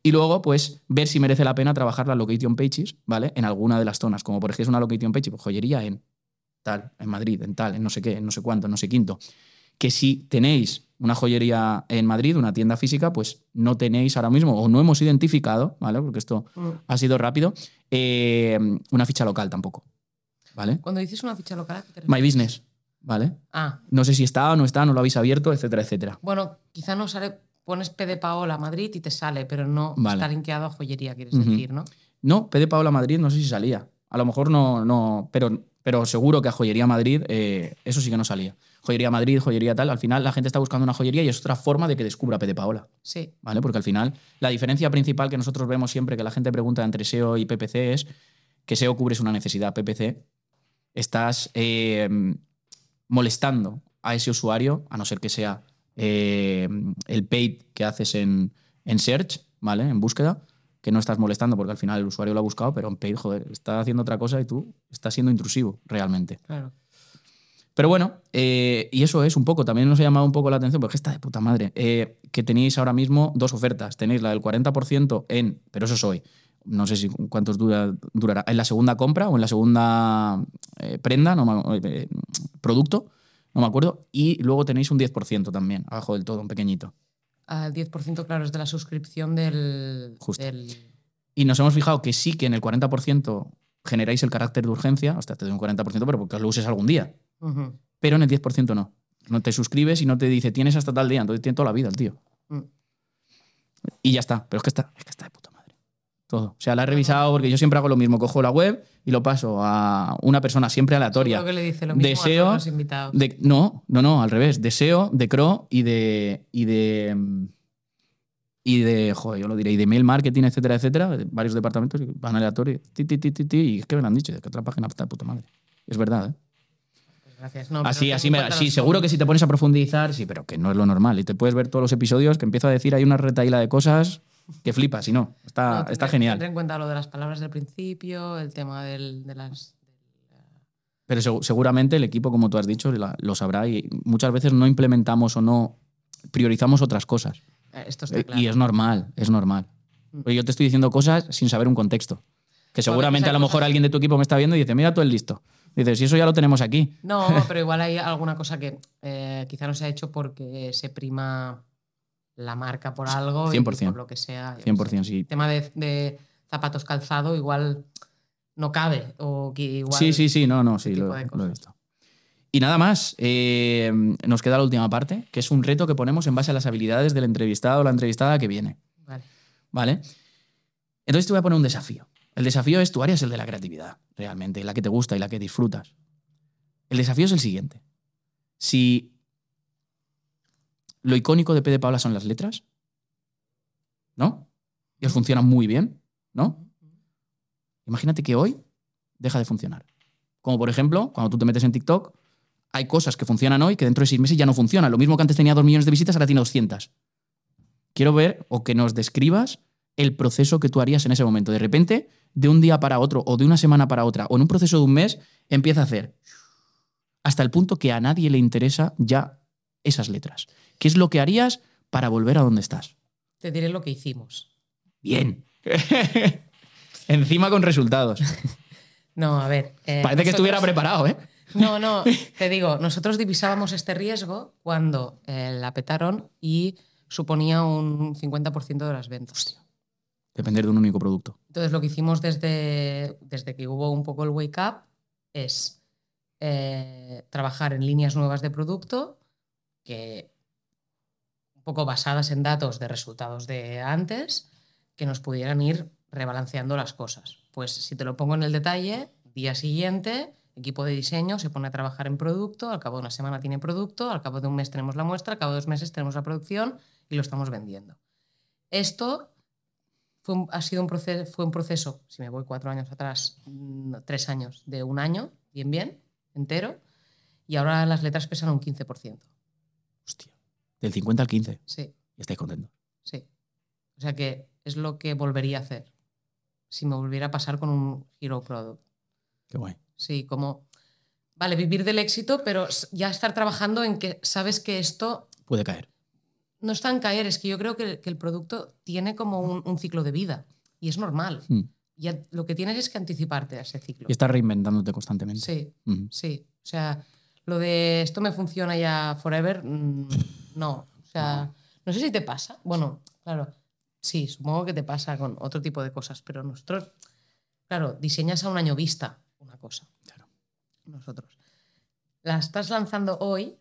Y luego, pues, ver si merece la pena trabajar las location pages, ¿vale? En alguna de las zonas. Como por ejemplo es una location page, pues joyería en tal, en Madrid, en tal, en no sé qué, en no sé cuánto, en no sé quinto. Que si tenéis una joyería en Madrid, una tienda física, pues no tenéis ahora mismo, o no hemos identificado, ¿vale? Porque esto Mm. ha sido rápido, eh, una ficha local tampoco, ¿vale? Cuando dices una ficha local, ¿a qué te My? Business, ¿vale? Ah, No sé si está o no está, no lo habéis abierto, etcétera, etcétera. bueno, quizá no sale. Pones P de Paola Madrid y te sale, pero no Vale. está linkeado a joyería, quieres decir, ¿no? No, P de Paola Madrid no sé si salía. A lo mejor no, no pero, pero seguro que a Joyería Madrid eh, eso sí que no salía. Joyería Madrid, joyería tal, al final la gente está buscando una joyería y es otra forma de que descubra P de Paola. Sí. ¿vale? Porque al final la diferencia principal que nosotros vemos siempre que la gente pregunta entre SEO y PPC es que SEO cubres una necesidad, PPC estás eh, molestando a ese usuario, a no ser que sea eh, el paid que haces en, en search, ¿vale? En búsqueda, que no estás molestando porque al final el usuario lo ha buscado, pero en paid, joder, está haciendo otra cosa y tú estás siendo intrusivo realmente. Claro. Pero bueno, eh, y eso es un poco, también nos ha llamado un poco la atención, porque está de puta madre, eh, que tenéis ahora mismo dos ofertas. Tenéis la del 40% en, pero eso es hoy, no sé si cuántos dura, durará, en la segunda compra o en la segunda eh, prenda, no me- producto, no me acuerdo, y luego tenéis un 10% también, abajo del todo, un pequeñito. Al 10%, claro, es de la suscripción del. Justo. del- Y nos hemos fijado que sí que en el 40% generáis el carácter de urgencia, hasta te doy un 40%, pero porque lo uses algún día. Pero en el 10% no. No te suscribes y no te dice tienes hasta tal día, entonces tiene toda la vida el tío. Mm. Y ya está. Pero es que está, es que está de puta madre. Todo. O sea, la he revisado porque yo siempre hago lo mismo. Cojo la web y lo paso a una persona siempre aleatoria. Seguro que le dice lo mismo Deseo a todos los invitados. De, no, no, no, al revés. De SEO, de CRO y de. Y de mm, y de, joder, yo lo diré, y de mail marketing, etcétera, etcétera, varios departamentos, van aleatorios, ti, ti, ti, ti, y es que me lo han dicho, de que otra página está de puta madre. Es verdad, ¿eh? Gracias. No, Así, así, me- sí, seguro que si te pones a profundizar, sí, pero que no es lo normal. Y te puedes ver todos los episodios que empiezo a decir, hay una retaíla de cosas que flipas y no. Está, No, está tendré- genial. tendré en cuenta lo de las palabras del principio, el tema del, de las. Pero segu- seguramente el equipo, como tú has dicho, la- lo sabrá y muchas veces no implementamos o no priorizamos otras cosas. Eh, Esto está Eh, claro. Y es normal, es normal. Mm. Porque yo te estoy diciendo cosas sin saber un contexto. Que seguramente a lo mejor alguien de tu equipo me está viendo y dice, mira tú el listo. Dices, si eso ya lo tenemos aquí. No, pero igual hay alguna cosa que eh, quizá no se ha hecho porque se prima la marca por algo y 100%. por lo que sea. yo qué 100% sé. sí. Tema de, de zapatos calzado, igual no cabe. O que igual. Sí, sí, sí, no, no, sí, lo, he visto. Y nada más, eh, nos queda la última parte, que es un reto que ponemos en base a las habilidades del entrevistado o la entrevistada que viene. Vale. ¿Vale? Entonces te voy a poner un desafío. El desafío es tu área es el de la creatividad, realmente, la que te gusta y la que disfrutas. El desafío es el siguiente. Si lo icónico de P de Paula son las letras, ¿no? Y os funcionan muy bien, ¿no? Imagínate que hoy deja de funcionar. Como por ejemplo, cuando tú te metes en TikTok, hay cosas que funcionan hoy que dentro de seis meses ya no funcionan. Lo mismo que antes tenía dos millones de visitas, ahora tiene 200. Quiero ver o que nos describas el proceso que tú harías en ese momento. De repente, de un día para otro, o de una semana para otra, o en un proceso de un mes, empieza a hacer hasta el punto que a nadie le interesa ya esas letras. ¿Qué es lo que harías para volver a donde estás? Te diré lo que hicimos. Bien. Encima con resultados. No, a ver. eh, Parece que estuviera preparado, ¿eh? No, no, te digo, nosotros divisábamos este riesgo cuando eh, la petaron y suponía un 50% de las ventas. Depender de un único producto. Entonces, lo que hicimos desde, desde que hubo un poco el wake up es eh, trabajar en líneas nuevas de producto que un poco basadas en datos de resultados de antes que nos pudieran ir rebalanceando las cosas. Pues si te lo pongo en el detalle, día siguiente, equipo de diseño se pone a trabajar en producto, al cabo de una semana tiene producto, al cabo de un mes tenemos la muestra, al cabo de dos meses tenemos la producción y lo estamos vendiendo. Esto fue un- ha sido un proceso, fue un proceso, si me voy cuatro años atrás, mm, tres años, de un año, bien, bien, entero, y ahora las letras pesan un 15%. Hostia. Del 50 al 15. Sí, Y estáis contentos. sí. O sea que es lo que volvería a hacer si me volviera a pasar con un Hero Product. Qué guay. Sí, como, vale, vivir del éxito, pero ya estar trabajando en que sabes que esto Puede caer. no está en caer, es que yo creo que, que el producto tiene como un, un ciclo de vida y es normal. Mm. Ya, lo que tienes es que anticiparte a ese ciclo. Y estás reinventándote constantemente. Sí, Mm. sí. O sea, lo de esto me funciona ya forever, mm, no. O sea, no sé si te pasa. Bueno, claro, sí, supongo que te pasa con otro tipo de cosas, pero nosotros, claro, diseñas a un año vista una cosa. Claro. Nosotros. La estás lanzando hoy,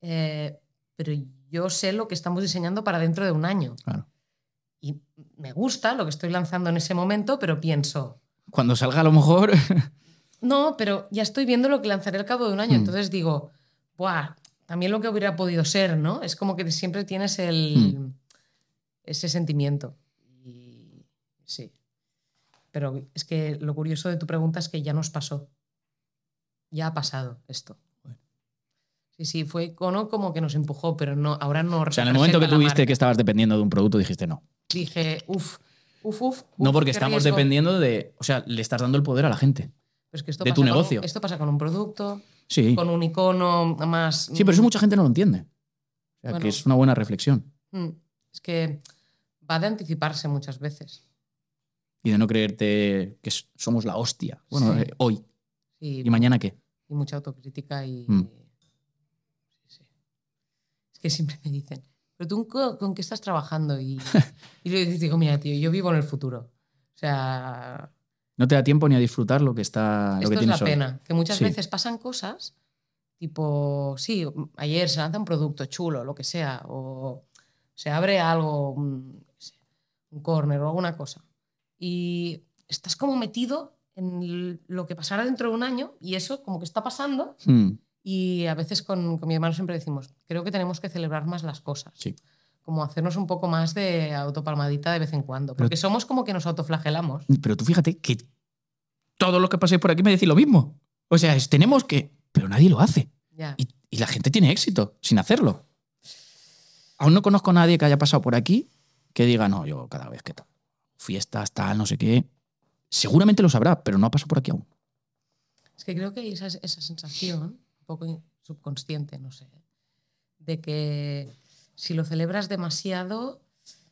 eh, pero yo sé lo que estamos diseñando para dentro de un año. Claro. Y me gusta lo que estoy lanzando en ese momento, pero pienso, Cuando salga a lo mejor. no, pero ya estoy viendo lo que lanzaré al cabo de un año. Hmm. Entonces digo, Buah, también lo que hubiera podido ser, ¿no? Es como que siempre tienes el, ese sentimiento. Y sí. Pero es que lo curioso de tu pregunta es que ya nos pasó. Ya ha pasado esto. Sí, sí, fue icono como que nos empujó, pero no, ahora no. O sea, en el momento que tuviste que estabas dependiendo de un producto, dijiste no. Dije, uff, uff, uff. No porque estamos riesgo". dependiendo de. O sea, le estás dando el poder a la gente. Pero es que esto de pasa tu con negocio. esto pasa con un producto, Sí. con un icono más. Sí, pero eso mucha gente no lo entiende. O sea, Bueno. que es una buena reflexión. Mm, Es que va de anticiparse muchas veces. Y de no creerte que somos la hostia. Bueno, Sí. eh, hoy. Y, ¿Y mañana qué? y mucha autocrítica y. Mm. sí, sí. Es que siempre me dicen, ¿pero tú con, qué estás trabajando? Y, y les digo, mira, tío, yo vivo en el futuro. O sea, No te da tiempo ni a disfrutar lo que está. Lo esto que es tienes la hoy. pena. Que muchas veces pasan cosas, tipo, sí, ayer se lanza un producto chulo, lo que sea, o se abre algo, un, un corner o alguna cosa. Y estás como metido en lo que pasará dentro de un año y eso como que está pasando. Mm, Y a veces con, con mi hermano siempre decimos, creo que tenemos que celebrar más las cosas. Sí. Como hacernos un poco más de autopalmadita de vez en cuando. Pero- Porque somos como que nos autoflagelamos. Pero tú fíjate que todos los que paséis por aquí me decís lo mismo. O sea, es, tenemos que. Pero nadie lo hace. Ya. Y, y la gente tiene éxito sin hacerlo. Aún no conozco a nadie que haya pasado por aquí que diga, no, yo cada vez que tal, fiestas, tal, no sé qué. Seguramente lo sabrá, pero no ha pasado por aquí aún. Es que creo que hay esa, esa sensación, un poco subconsciente, no sé, de que si lo celebras demasiado,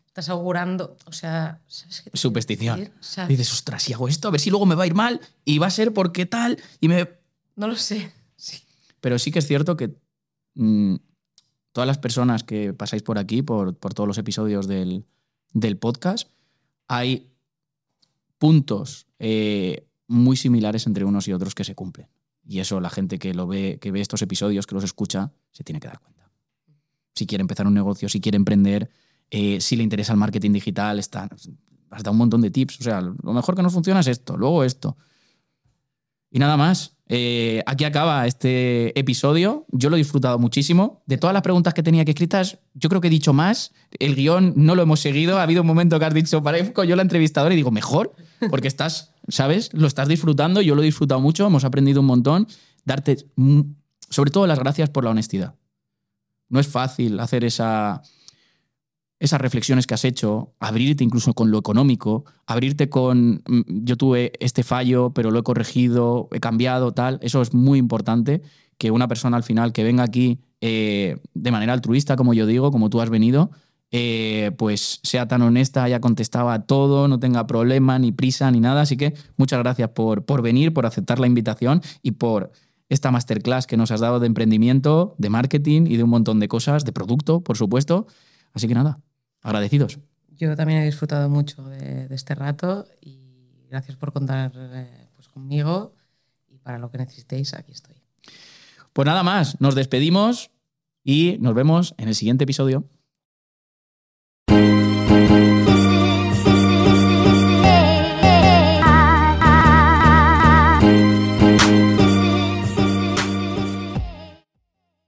estás augurando, o sea, ¿sabes qué Superstición. decir? O sea, Dices, ostras, si hago esto, a ver si luego me va a ir mal y va a ser porque tal. Y me. no lo sé. Sí. Pero sí que es cierto que mm, todas las personas que pasáis por aquí, por, por todos los episodios del, del podcast, hay puntos eh, muy similares entre unos y otros que se cumplen. Y eso la gente que lo ve, que ve estos episodios, que los escucha, se tiene que dar cuenta. Si quiere empezar un negocio, si quiere emprender, eh, si le interesa el marketing digital, está, has dado un montón de tips. O sea, lo mejor que nos funciona es esto, luego esto. Y nada más. Eh, aquí acaba este episodio. Yo lo he disfrutado muchísimo. De todas las preguntas que tenía que escritas, yo creo que he dicho más. El guion no lo hemos seguido. Ha habido un momento que has dicho, parezco yo la entrevistadora y digo, mejor, porque estás, ¿sabes? Lo estás disfrutando. Yo lo he disfrutado mucho. Hemos aprendido un montón. Darte, mm, sobre todo, las gracias por la honestidad. No es fácil hacer esa, esas reflexiones que has hecho, abrirte incluso con lo económico, abrirte con mm, yo tuve este fallo, pero lo he corregido, he cambiado, tal. Eso es muy importante que una persona al final que venga aquí eh, de manera altruista, como yo digo, como tú has venido, eh, pues sea tan honesta, haya contestado a todo, no tenga problema, ni prisa, ni nada. Así que muchas gracias por, por venir, por aceptar la invitación y por esta masterclass que nos has dado de emprendimiento, de marketing y de un montón de cosas, de producto, por supuesto. Así que nada, agradecidos. Yo también he disfrutado mucho de, de este rato y gracias por contar eh, pues, conmigo y para lo que necesitéis, aquí estoy. Pues nada más, nos despedimos y nos vemos en el siguiente episodio.